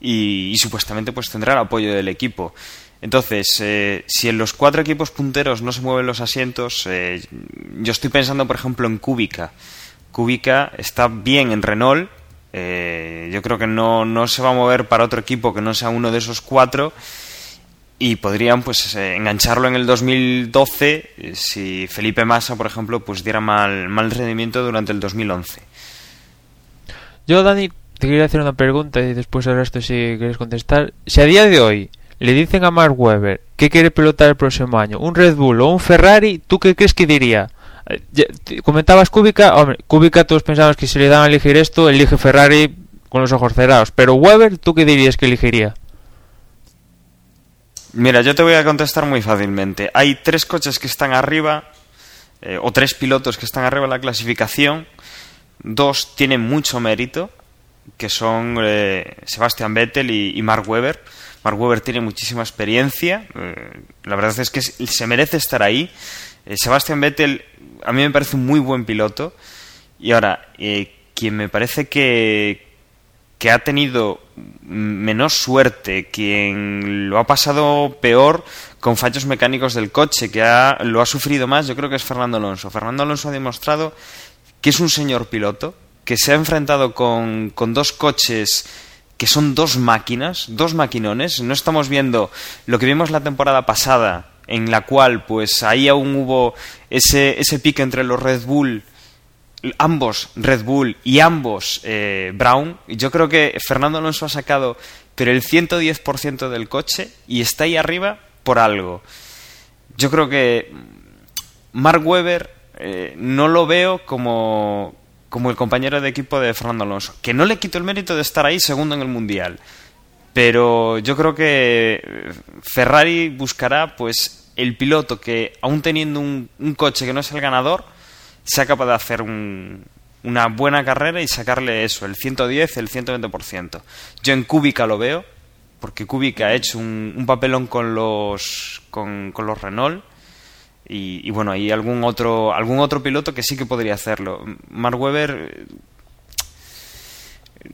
y, supuestamente pues tendrá el apoyo del equipo. Entonces, eh, si en los cuatro equipos punteros no se mueven los asientos, eh, yo estoy pensando, por ejemplo, en Kubica. Kubica está bien en Renault. Eh, yo creo que no, no, se va a mover para otro equipo que no sea uno de esos cuatro. Y podrían pues engancharlo en el 2012 si Felipe Massa, por ejemplo, pues diera mal, mal rendimiento durante el 2011. Yo, Dani, te quería hacer una pregunta y después el resto si quieres contestar. Si a día de hoy le dicen a Mark Webber que quiere pilotar el próximo año, un Red Bull o un Ferrari, ¿tú qué crees que diría? Eh, comentabas Kubica, hombre, Kubica todos pensamos que si le dan a elegir esto, elige Ferrari con los ojos cerrados. Pero Weber, ¿tú qué dirías que elegiría? Mira, yo te voy a contestar muy fácilmente. Hay tres coches que están arriba, eh, o tres pilotos que están arriba en la clasificación. Dos tienen mucho mérito, que son eh, Sebastian Vettel y, Mark Webber. Mark Webber tiene muchísima experiencia, eh, la verdad es que se merece estar ahí. Sebastian Vettel a mí me parece un muy buen piloto. Y ahora, quien me parece que, que ha tenido menos suerte, quien lo ha pasado peor con fallos mecánicos del coche, que lo ha sufrido más, yo creo que es Fernando Alonso. Fernando Alonso ha demostrado que es un señor piloto, que se ha enfrentado con, con dos coches que son dos máquinas, dos maquinones. No estamos viendo lo que vimos la temporada pasada, en la cual pues ahí aún hubo ese, ese pique entre los Red Bull ambos Red Bull y ambos eh, Brown, yo creo que Fernando Alonso ha sacado pero el 110% del coche y está ahí arriba por algo. Yo creo que Mark Webber eh, no lo veo como, como el compañero de equipo de Fernando Alonso, que no le quito el mérito de estar ahí segundo en el Mundial. Pero yo creo que Ferrari buscará pues el piloto que, aún teniendo un coche que no es el ganador, sea capaz de hacer una buena carrera y sacarle eso, el 110, el 120%. Yo en Kubica lo veo, porque Kubica ha hecho un, papelón con los, con, los Renault. Y, bueno, hay algún otro, algún otro piloto que sí que podría hacerlo. Mark Webber,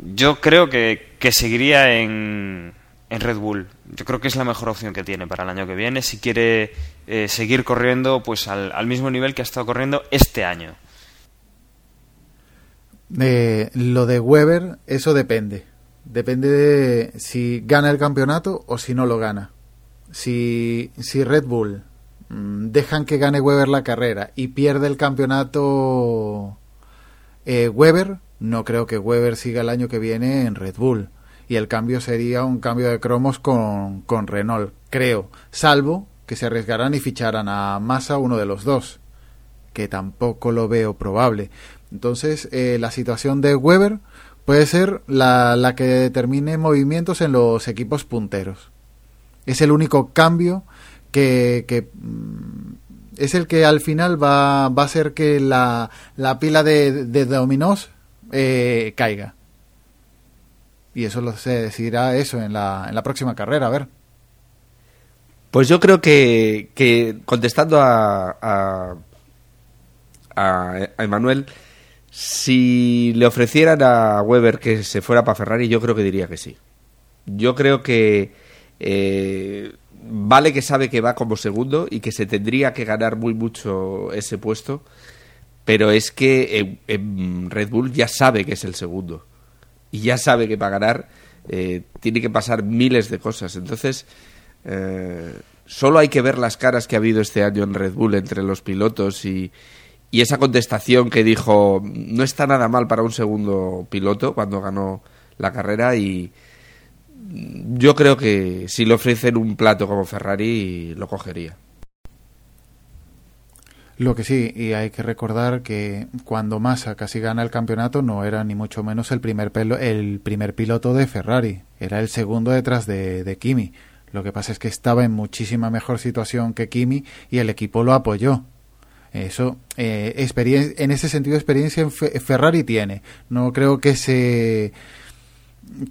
yo creo que, que seguiría en, en Red Bull. Yo creo que es la mejor opción que tiene para el año que viene si quiere eh, seguir corriendo pues al, mismo nivel que ha estado corriendo este año. Eh, lo de Weber, eso depende. Depende de si gana el campeonato o si no lo gana. Si, si Red Bull dejan que gane Weber la carrera y pierde el campeonato eh, Weber, no creo que Weber siga el año que viene en Red Bull y el cambio sería un cambio de cromos con, con Renault, creo, salvo que se arriesgaran y ficharan a Massa uno de los dos, que tampoco lo veo probable. Entonces, eh, la situación de Weber puede ser la, la que determine movimientos en los equipos punteros. Es el único cambio que, que mm, es el que al final va, va a hacer que la, la pila de, de dominós eh, caiga. Y eso lo se decidirá eso en la, en la próxima carrera, a ver. Pues yo creo que, que contestando a, a, a, Emanuel, si le ofrecieran a Weber que se fuera para Ferrari, yo creo que diría que sí. Yo creo que eh, vale que sabe que va como segundo y que se tendría que ganar muy mucho ese puesto, pero es que en Red Bull ya sabe que es el segundo y ya sabe que para ganar eh, tiene que pasar miles de cosas. Entonces, eh, solo hay que ver las caras que ha habido este año en Red Bull entre los pilotos y, y esa contestación que dijo no está nada mal para un segundo piloto cuando ganó la carrera y yo creo que si le ofrecen un plato como Ferrari lo cogería. Lo que sí, y hay que recordar que cuando Massa casi gana el campeonato no era ni mucho menos el primer, pelo, el primer piloto de Ferrari, era el segundo detrás de, de Kimi. Lo que pasa es que estaba en muchísima mejor situación que Kimi y el equipo lo apoyó. Eso, eh, en ese sentido, experiencia en Ferrari tiene. No creo que se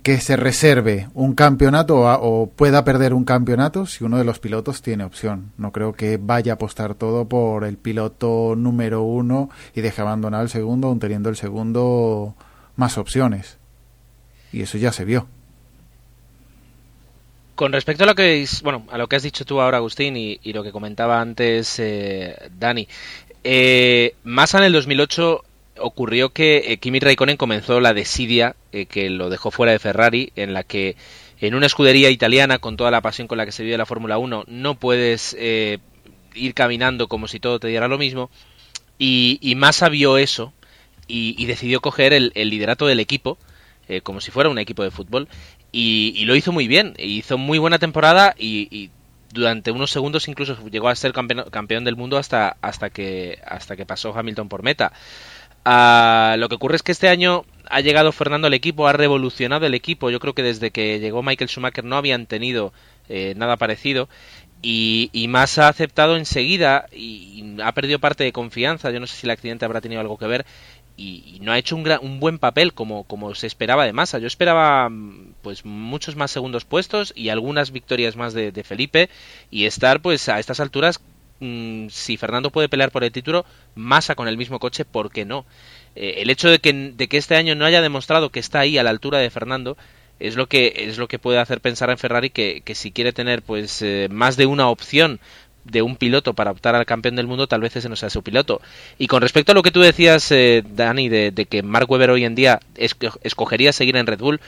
que se reserve un campeonato o, pueda perder un campeonato si uno de los pilotos tiene opción. No creo que vaya a apostar todo por el piloto número uno y deje abandonar el segundo, aun teniendo el segundo más opciones. Y eso ya se vio. Con respecto a lo que bueno, a lo que has dicho tú ahora, Agustín, y, lo que comentaba antes eh, Dani, eh, Massa en el 2008 ocurrió que eh, Kimi Raikkonen comenzó la desidia eh, que lo dejó fuera de Ferrari, en la que en una escudería italiana, con toda la pasión con la que se vive la Fórmula 1, no puedes eh, ir caminando como si todo te diera lo mismo. Y, y Massa vio eso y, decidió coger el, liderato del equipo, como si fuera un equipo de fútbol, y, lo hizo muy bien. Hizo muy buena temporada y, durante unos segundos incluso llegó a ser campeón, campeón del mundo hasta, hasta, que, hasta que pasó Hamilton por meta. Lo que ocurre es que este año ha llegado Fernando al equipo, ha revolucionado el equipo. Yo creo que desde que llegó Michael Schumacher no habían tenido eh, nada parecido. Y, más ha aceptado enseguida y, y ha perdido parte de confianza. Yo no sé si el accidente habrá tenido algo que ver y, no ha hecho un, gran- un buen papel como, como se esperaba de Massa. Yo esperaba mm, pues muchos más segundos puestos y algunas victorias más de, de Felipe y estar pues a estas alturas mm, si Fernando puede pelear por el título, Massa con el mismo coche, ¿por qué no? Eh, el hecho de que, este año no haya demostrado que está ahí a la altura de Fernando es lo que es lo que puede hacer pensar en Ferrari que, que si quiere tener pues eh, más de una opción de un piloto para optar al campeón del mundo, tal vez ese no sea su piloto. Y con respecto a lo que tú decías, eh, Dani, de, de que Mark Webber hoy en día esco- escogería seguir en Red Bull,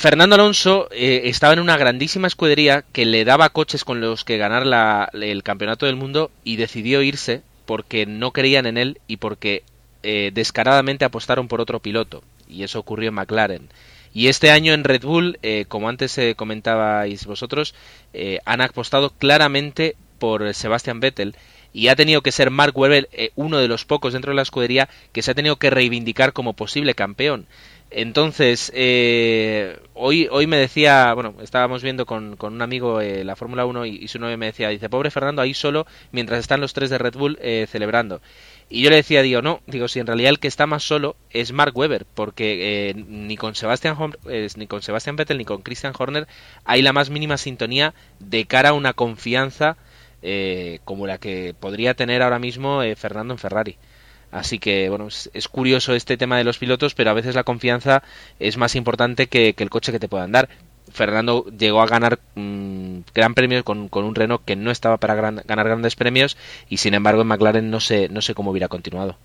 Fernando Alonso eh, estaba en una grandísima escudería que le daba coches con los que ganar la- el campeonato del mundo y decidió irse porque no creían en él y porque eh, descaradamente apostaron por otro piloto. Y eso ocurrió en McLaren. Y este año en Red Bull, eh, como antes eh, comentabais vosotros, eh, han apostado claramente por Sebastian Vettel y ha tenido que ser Mark Webber uno de los pocos dentro de la escudería que se ha tenido que reivindicar como posible campeón. Entonces, eh, hoy, hoy me decía, bueno, estábamos viendo con, con un amigo eh, la Fórmula 1 y, su novia me decía, dice, pobre Fernando ahí solo mientras están los tres de Red Bull eh, celebrando. Y yo le decía, digo, no, digo, si en realidad el que está más solo es Mark Webber, porque eh, ni con Sebastian eh, ni con Sebastian Vettel ni con Christian Horner hay la más mínima sintonía de cara a una confianza eh, como la que podría tener ahora mismo Fernando en Ferrari. Así que, bueno, es, curioso este tema de los pilotos, pero a veces la confianza es más importante que, el coche que te puedan dar. Fernando llegó a ganar mm, gran premio con, un Renault que no estaba para ganar grandes premios y sin embargo en McLaren no sé, no sé cómo hubiera continuado.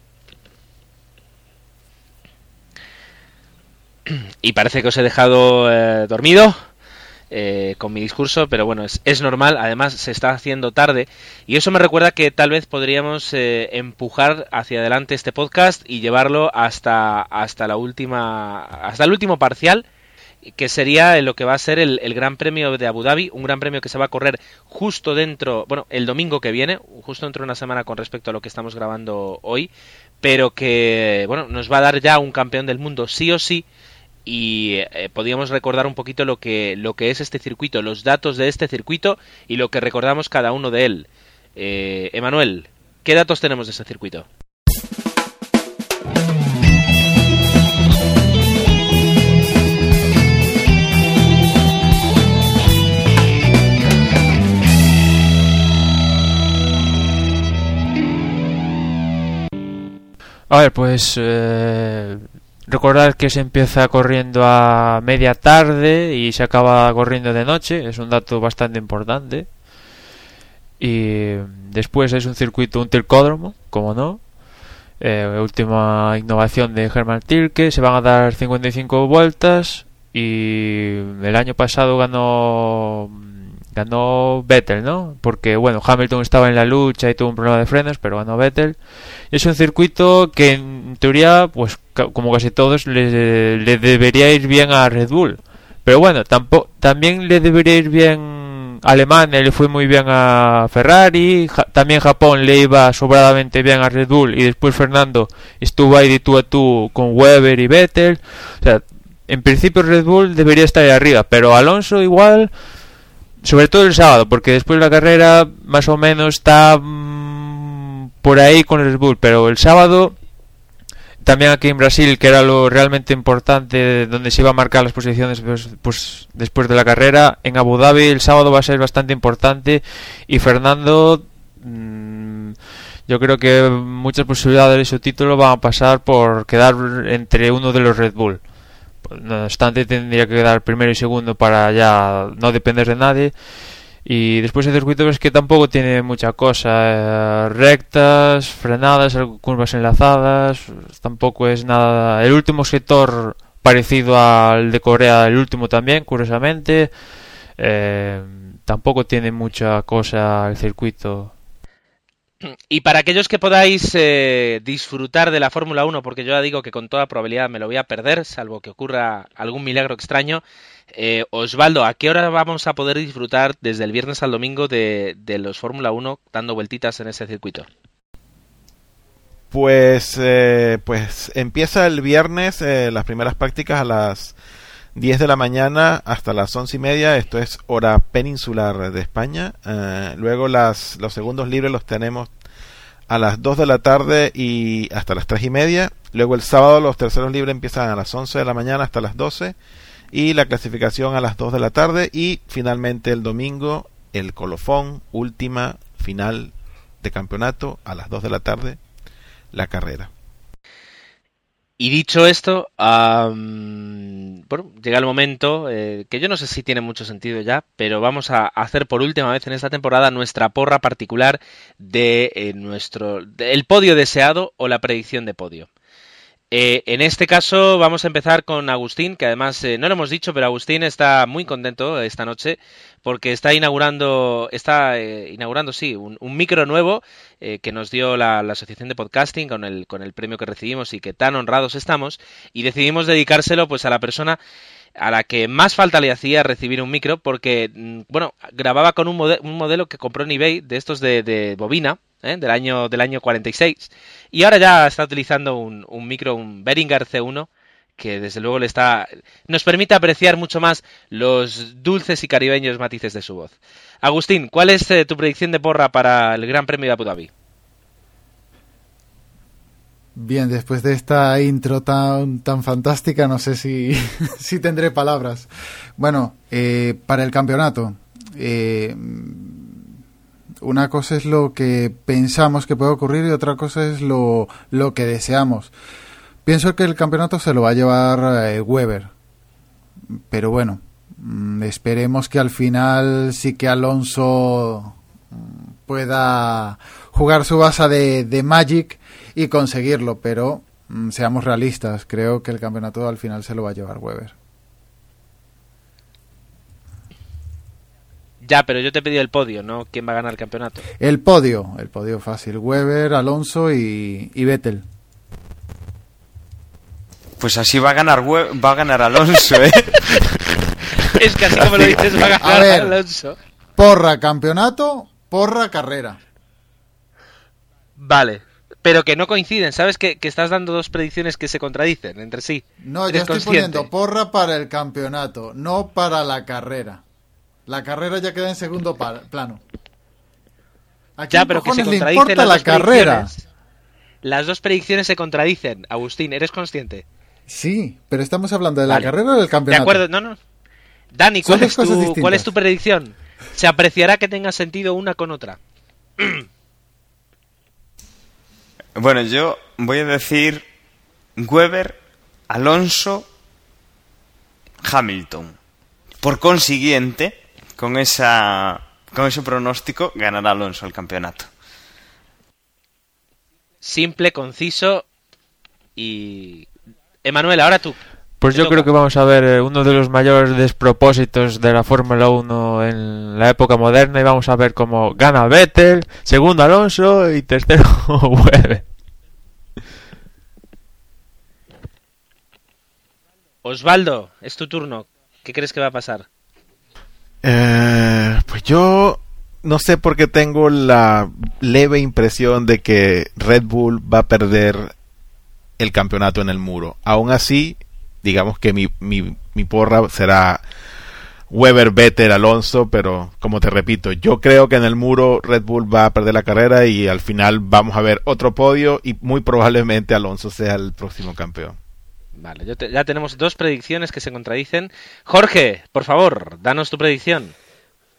[clears throat] Y parece que os he dejado eh, dormido eh, con mi discurso, pero bueno, es, es normal, además se está haciendo tarde y eso me recuerda que tal vez podríamos eh, empujar hacia adelante este podcast y llevarlo hasta, hasta la última, hasta el último parcial que sería lo que va a ser el, el Gran Premio de Abu Dhabi, un Gran Premio que se va a correr justo dentro, bueno, el domingo que viene, justo dentro de una semana con respecto a lo que estamos grabando hoy, pero que, bueno, nos va a dar ya un campeón del mundo sí o sí, y eh, podíamos recordar un poquito lo que, lo que es este circuito, los datos de este circuito y lo que recordamos cada uno de él. Eh, Emanuel, ¿qué datos tenemos de ese circuito? A ver, pues eh, recordar que se empieza corriendo a media tarde y se acaba corriendo de noche, es un dato bastante importante. Y después es un circuito, un tilcódromo, como no. Eh, última innovación de Hermann Tilke, se van a dar 55 vueltas y el año pasado ganó ganó Vettel, ¿no? Porque bueno, Hamilton estaba en la lucha y tuvo un problema de frenos, pero ganó Vettel. Es un circuito que en teoría, pues como casi todos, le, debería ir bien a Red Bull. Pero bueno, tampoco, también le debería ir bien a Alemania, le fue muy bien a Ferrari, también Japón le iba sobradamente bien a Red Bull y después Fernando estuvo ahí de tú a tú con Weber y Vettel. O sea, en principio Red Bull debería estar ahí arriba, pero Alonso igual sobre todo el sábado, porque después la carrera más o menos está mm, por ahí con Red Bull, pero el sábado también aquí en Brasil, que era lo realmente importante, donde se iba a marcar las posiciones pues, pues, después de la carrera, en Abu Dhabi el sábado va a ser bastante importante y Fernando mm, yo creo que muchas posibilidades de su título van a pasar por quedar entre uno de los Red Bull. No obstante, tendría que quedar primero y segundo para ya no depender de nadie. Y después el circuito es que tampoco tiene mucha cosa. eh, rectas, frenadas, curvas enlazadas. Tampoco es nada. El último sector parecido al de Corea, el último también, curiosamente. Eh, tampoco tiene mucha cosa el circuito. Y para aquellos que podáis eh, disfrutar de la Fórmula 1, porque yo ya digo que con toda probabilidad me lo voy a perder, salvo que ocurra algún milagro extraño, eh, Osvaldo, ¿a qué hora vamos a poder disfrutar desde el viernes al domingo de, los Fórmula 1 dando vueltitas en ese circuito? Pues, eh, pues empieza el viernes eh, las primeras prácticas a las 10 de la mañana hasta las once y media, esto es hora peninsular de España. Eh, luego las, los segundos libres los tenemos a las 2 de la tarde y hasta las tres y media. Luego el sábado los terceros libres empiezan a las 11 de la mañana hasta las 12 y la clasificación a las 2 de la tarde y finalmente el domingo el colofón, última final de campeonato a las 2 de la tarde, la carrera. Y dicho esto, bueno, llega el momento eh, que yo no sé si tiene mucho sentido ya, pero vamos a hacer por última vez en esta temporada nuestra porra particular de eh, nuestro el podio deseado o la predicción de podio. Eh, en este caso vamos a empezar con Agustín, que además eh, no lo hemos dicho, pero Agustín está muy contento esta noche porque está inaugurando, está eh, inaugurando, sí, un, micro nuevo eh, que nos dio la, la Asociación de Podcasting con el, con el premio que recibimos y que tan honrados estamos. Y decidimos dedicárselo pues a la persona a la que más falta le hacía recibir un micro porque, mm, bueno, grababa con un, mode- un modelo que compró en eBay de estos de, de bobina, ¿eh? del año del año 46 y ahora ya está utilizando un, un micro, un Behringer C1 que desde luego le está nos permite apreciar mucho más los dulces y caribeños matices de su voz. Agustín, ¿cuál es eh, tu predicción de porra para el Gran Premio de Abu Dhabi? Bien, después de esta intro tan, tan fantástica, no sé si, [laughs] si tendré palabras. Bueno, eh, para el campeonato, eh, una cosa es lo que pensamos que puede ocurrir y otra cosa es lo, lo que deseamos. Pienso que el campeonato se lo va a llevar eh, Weber, pero bueno, mm, esperemos que al final sí que Alonso mm, pueda jugar su base de, de Magic y conseguirlo, pero mm, seamos realistas, creo que el campeonato al final se lo va a llevar Weber. Ya, pero yo te he pedido el podio, ¿no? ¿Quién va a ganar el campeonato? El podio, el podio fácil, Weber, Alonso y, y Vettel. Pues así va a ganar We- va a ganar Alonso, ¿eh? [laughs] Es que así como lo dices, va a A ganar ver. Alonso. Porra campeonato, porra carrera. Vale. Pero que no coinciden, ¿sabes? Que, que estás dando dos predicciones que se contradicen entre sí. No, yo estoy consciente. poniendo porra para el campeonato, no para la carrera. La carrera ya queda en segundo plano. ¿A Ya, pero que se le contradicen importa las la dos carrera? predicciones. Las dos predicciones se contradicen. Agustín, ¿eres consciente? Sí, pero estamos hablando de la Vale. carrera o del De campeonato. acuerdo, no, no. Dani, ¿cuál es, tu. ¿cuál es tu predicción? Se apreciará que tenga sentido una con otra. [clears throat] Bueno, yo voy a decir Weber, Alonso, Hamilton. Por consiguiente, con esa con ese pronóstico ganará Alonso el campeonato. Simple, conciso y... Emanuel, ahora tú. Pues yo creo que vamos a ver eh, uno de los mayores despropósitos de la Fórmula 1 en la época moderna y vamos a ver cómo gana Vettel, segundo Alonso y tercero [laughs] Weber. Osvaldo, es tu turno. ¿Qué crees que va a pasar? Eh, pues yo no sé por qué tengo la leve impresión de que Red Bull va a perder el campeonato en el muro. Aún así, digamos que mi, mi, mi porra será Weber, Vettel, Alonso, pero como te repito, yo creo que en el muro Red Bull va a perder la carrera y al final vamos a ver otro podio y muy probablemente Alonso sea el próximo campeón. Vale, yo te- ya tenemos dos predicciones que se contradicen. Jorge, por favor, danos tu predicción.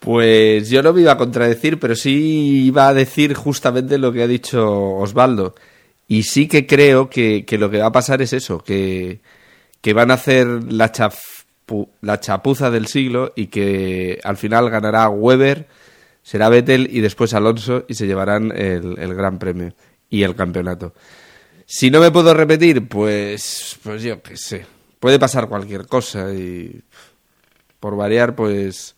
Pues yo no me iba a contradecir, pero sí iba a decir justamente lo que ha dicho Osvaldo. Y sí que creo que, que lo que va a pasar es eso, que, que van a hacer la, la chapuza del siglo y que al final ganará Weber, será Vettel y después Alonso y se llevarán el, el Gran Premio y el campeonato. Si no me puedo repetir, pues, pues yo qué sé. Puede pasar cualquier cosa y por variar, pues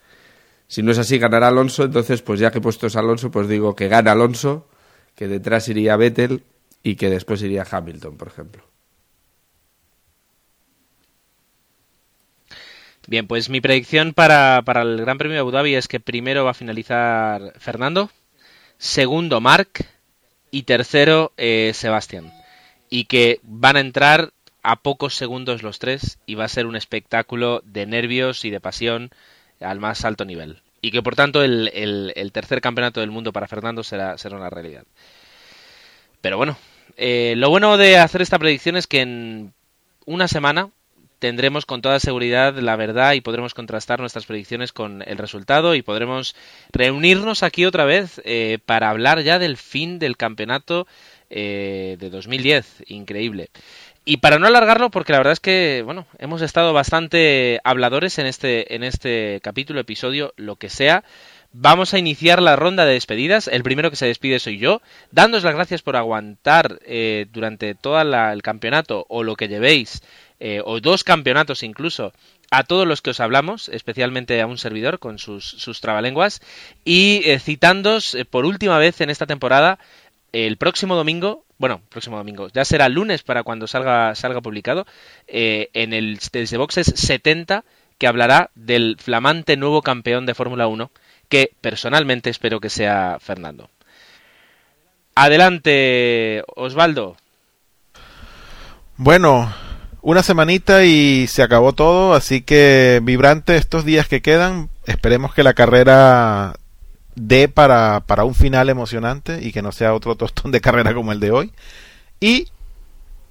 si no es así, ganará Alonso. Entonces, pues ya que he puesto es Alonso, pues digo que gana Alonso, que detrás iría Vettel y que después iría Hamilton, por ejemplo. Bien, pues mi predicción para, para el Gran Premio de Abu Dhabi es que primero va a finalizar Fernando, segundo Marc y tercero eh, Sebastián. Y que van a entrar a pocos segundos los tres y va a ser un espectáculo de nervios y de pasión al más alto nivel. Y que por tanto el, tercer campeonato del mundo para Fernando será, será una realidad. Pero bueno, eh, lo bueno de hacer esta predicción es que en una semana tendremos con toda seguridad la verdad y podremos contrastar nuestras predicciones con el resultado y podremos reunirnos aquí otra vez eh, para hablar ya del fin del campeonato eh, de 2010. Increíble. Y para no alargarlo, porque la verdad es que, bueno, hemos estado bastante habladores en este, en este capítulo, episodio, lo que sea. Vamos a iniciar la ronda de despedidas. El primero que se despide soy yo, dándos las gracias por aguantar eh, durante todo el campeonato o lo que llevéis, eh, o dos campeonatos incluso, a todos los que os hablamos, especialmente a un servidor con sus, sus trabalenguas, y eh, citándos por última vez en esta temporada el próximo domingo bueno, próximo domingo, ya será lunes para cuando salga, salga publicado, eh, en el desde Boxes 70, que hablará del flamante nuevo campeón de Fórmula 1, que personalmente espero que sea Fernando. Adelante, Osvaldo. Bueno, una semanita y se acabó todo, así que vibrante estos días que quedan. Esperemos que la carrera dé para, para un final emocionante y que no sea otro tostón de carrera como el de hoy. Y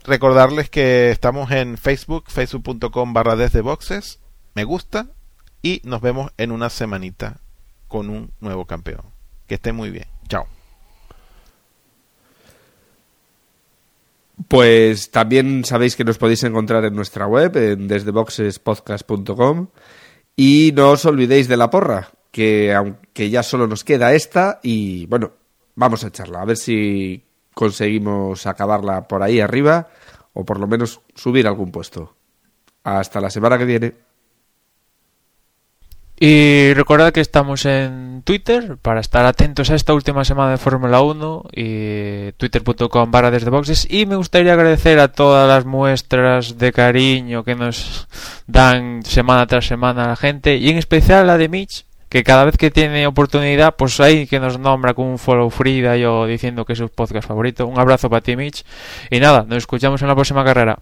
recordarles que estamos en Facebook, facebook.com barra desde boxes, me gusta y nos vemos en una semanita con un nuevo campeón. Que esté muy bien. Chao. Pues también sabéis que nos podéis encontrar en nuestra web, en desdeboxespodcast.com. Y no os olvidéis de la porra, que aunque ya solo nos queda esta y bueno, vamos a echarla, a ver si conseguimos acabarla por ahí arriba o por lo menos subir algún puesto. Hasta la semana que viene. Y recordad que estamos en Twitter para estar atentos a esta última semana de Fórmula 1 y twitter.com barra desde boxes y me gustaría agradecer a todas las muestras de cariño que nos dan semana tras semana a la gente y en especial a la de Mitch que cada vez que tiene oportunidad, pues ahí que nos nombra con un follow free yo diciendo que es su podcast favorito. Un abrazo para ti, Mitch. Y nada, nos escuchamos en la próxima carrera.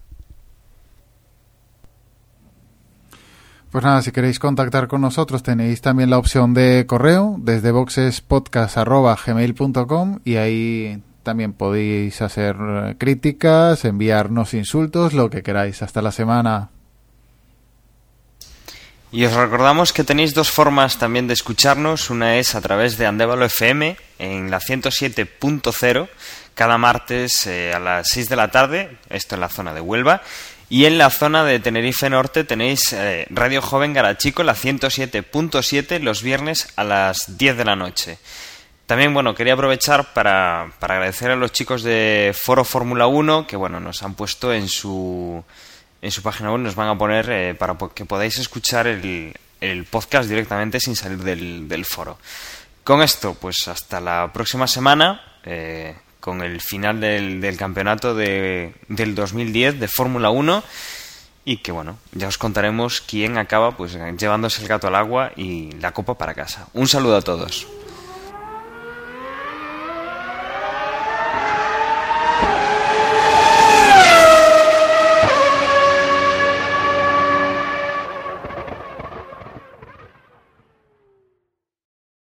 Pues nada, si queréis contactar con nosotros tenéis también la opción de correo desde boxespodcast.gmail.com y ahí también podéis hacer eh, críticas, enviarnos insultos, lo que queráis. Hasta la semana. Y os recordamos que tenéis dos formas también de escucharnos. Una es a través de Andévalo FM en la 107.0 cada martes eh, a las 6 de la tarde, esto en la zona de Huelva. Y en la zona de Tenerife Norte tenéis eh, Radio Joven Garachico, la 107.7, los viernes a las 10 de la noche. También, bueno, quería aprovechar para, para agradecer a los chicos de Foro Fórmula 1 que, bueno, nos han puesto en su en su página web nos van a poner eh, para que podáis escuchar el, el podcast directamente sin salir del, del, foro. Con esto, pues hasta la próxima semana, eh, con el final del, campeonato de, del 2010 de Fórmula 1 y que bueno, ya os contaremos quién acaba pues llevándose el gato al agua y la copa para casa. Un saludo a todos.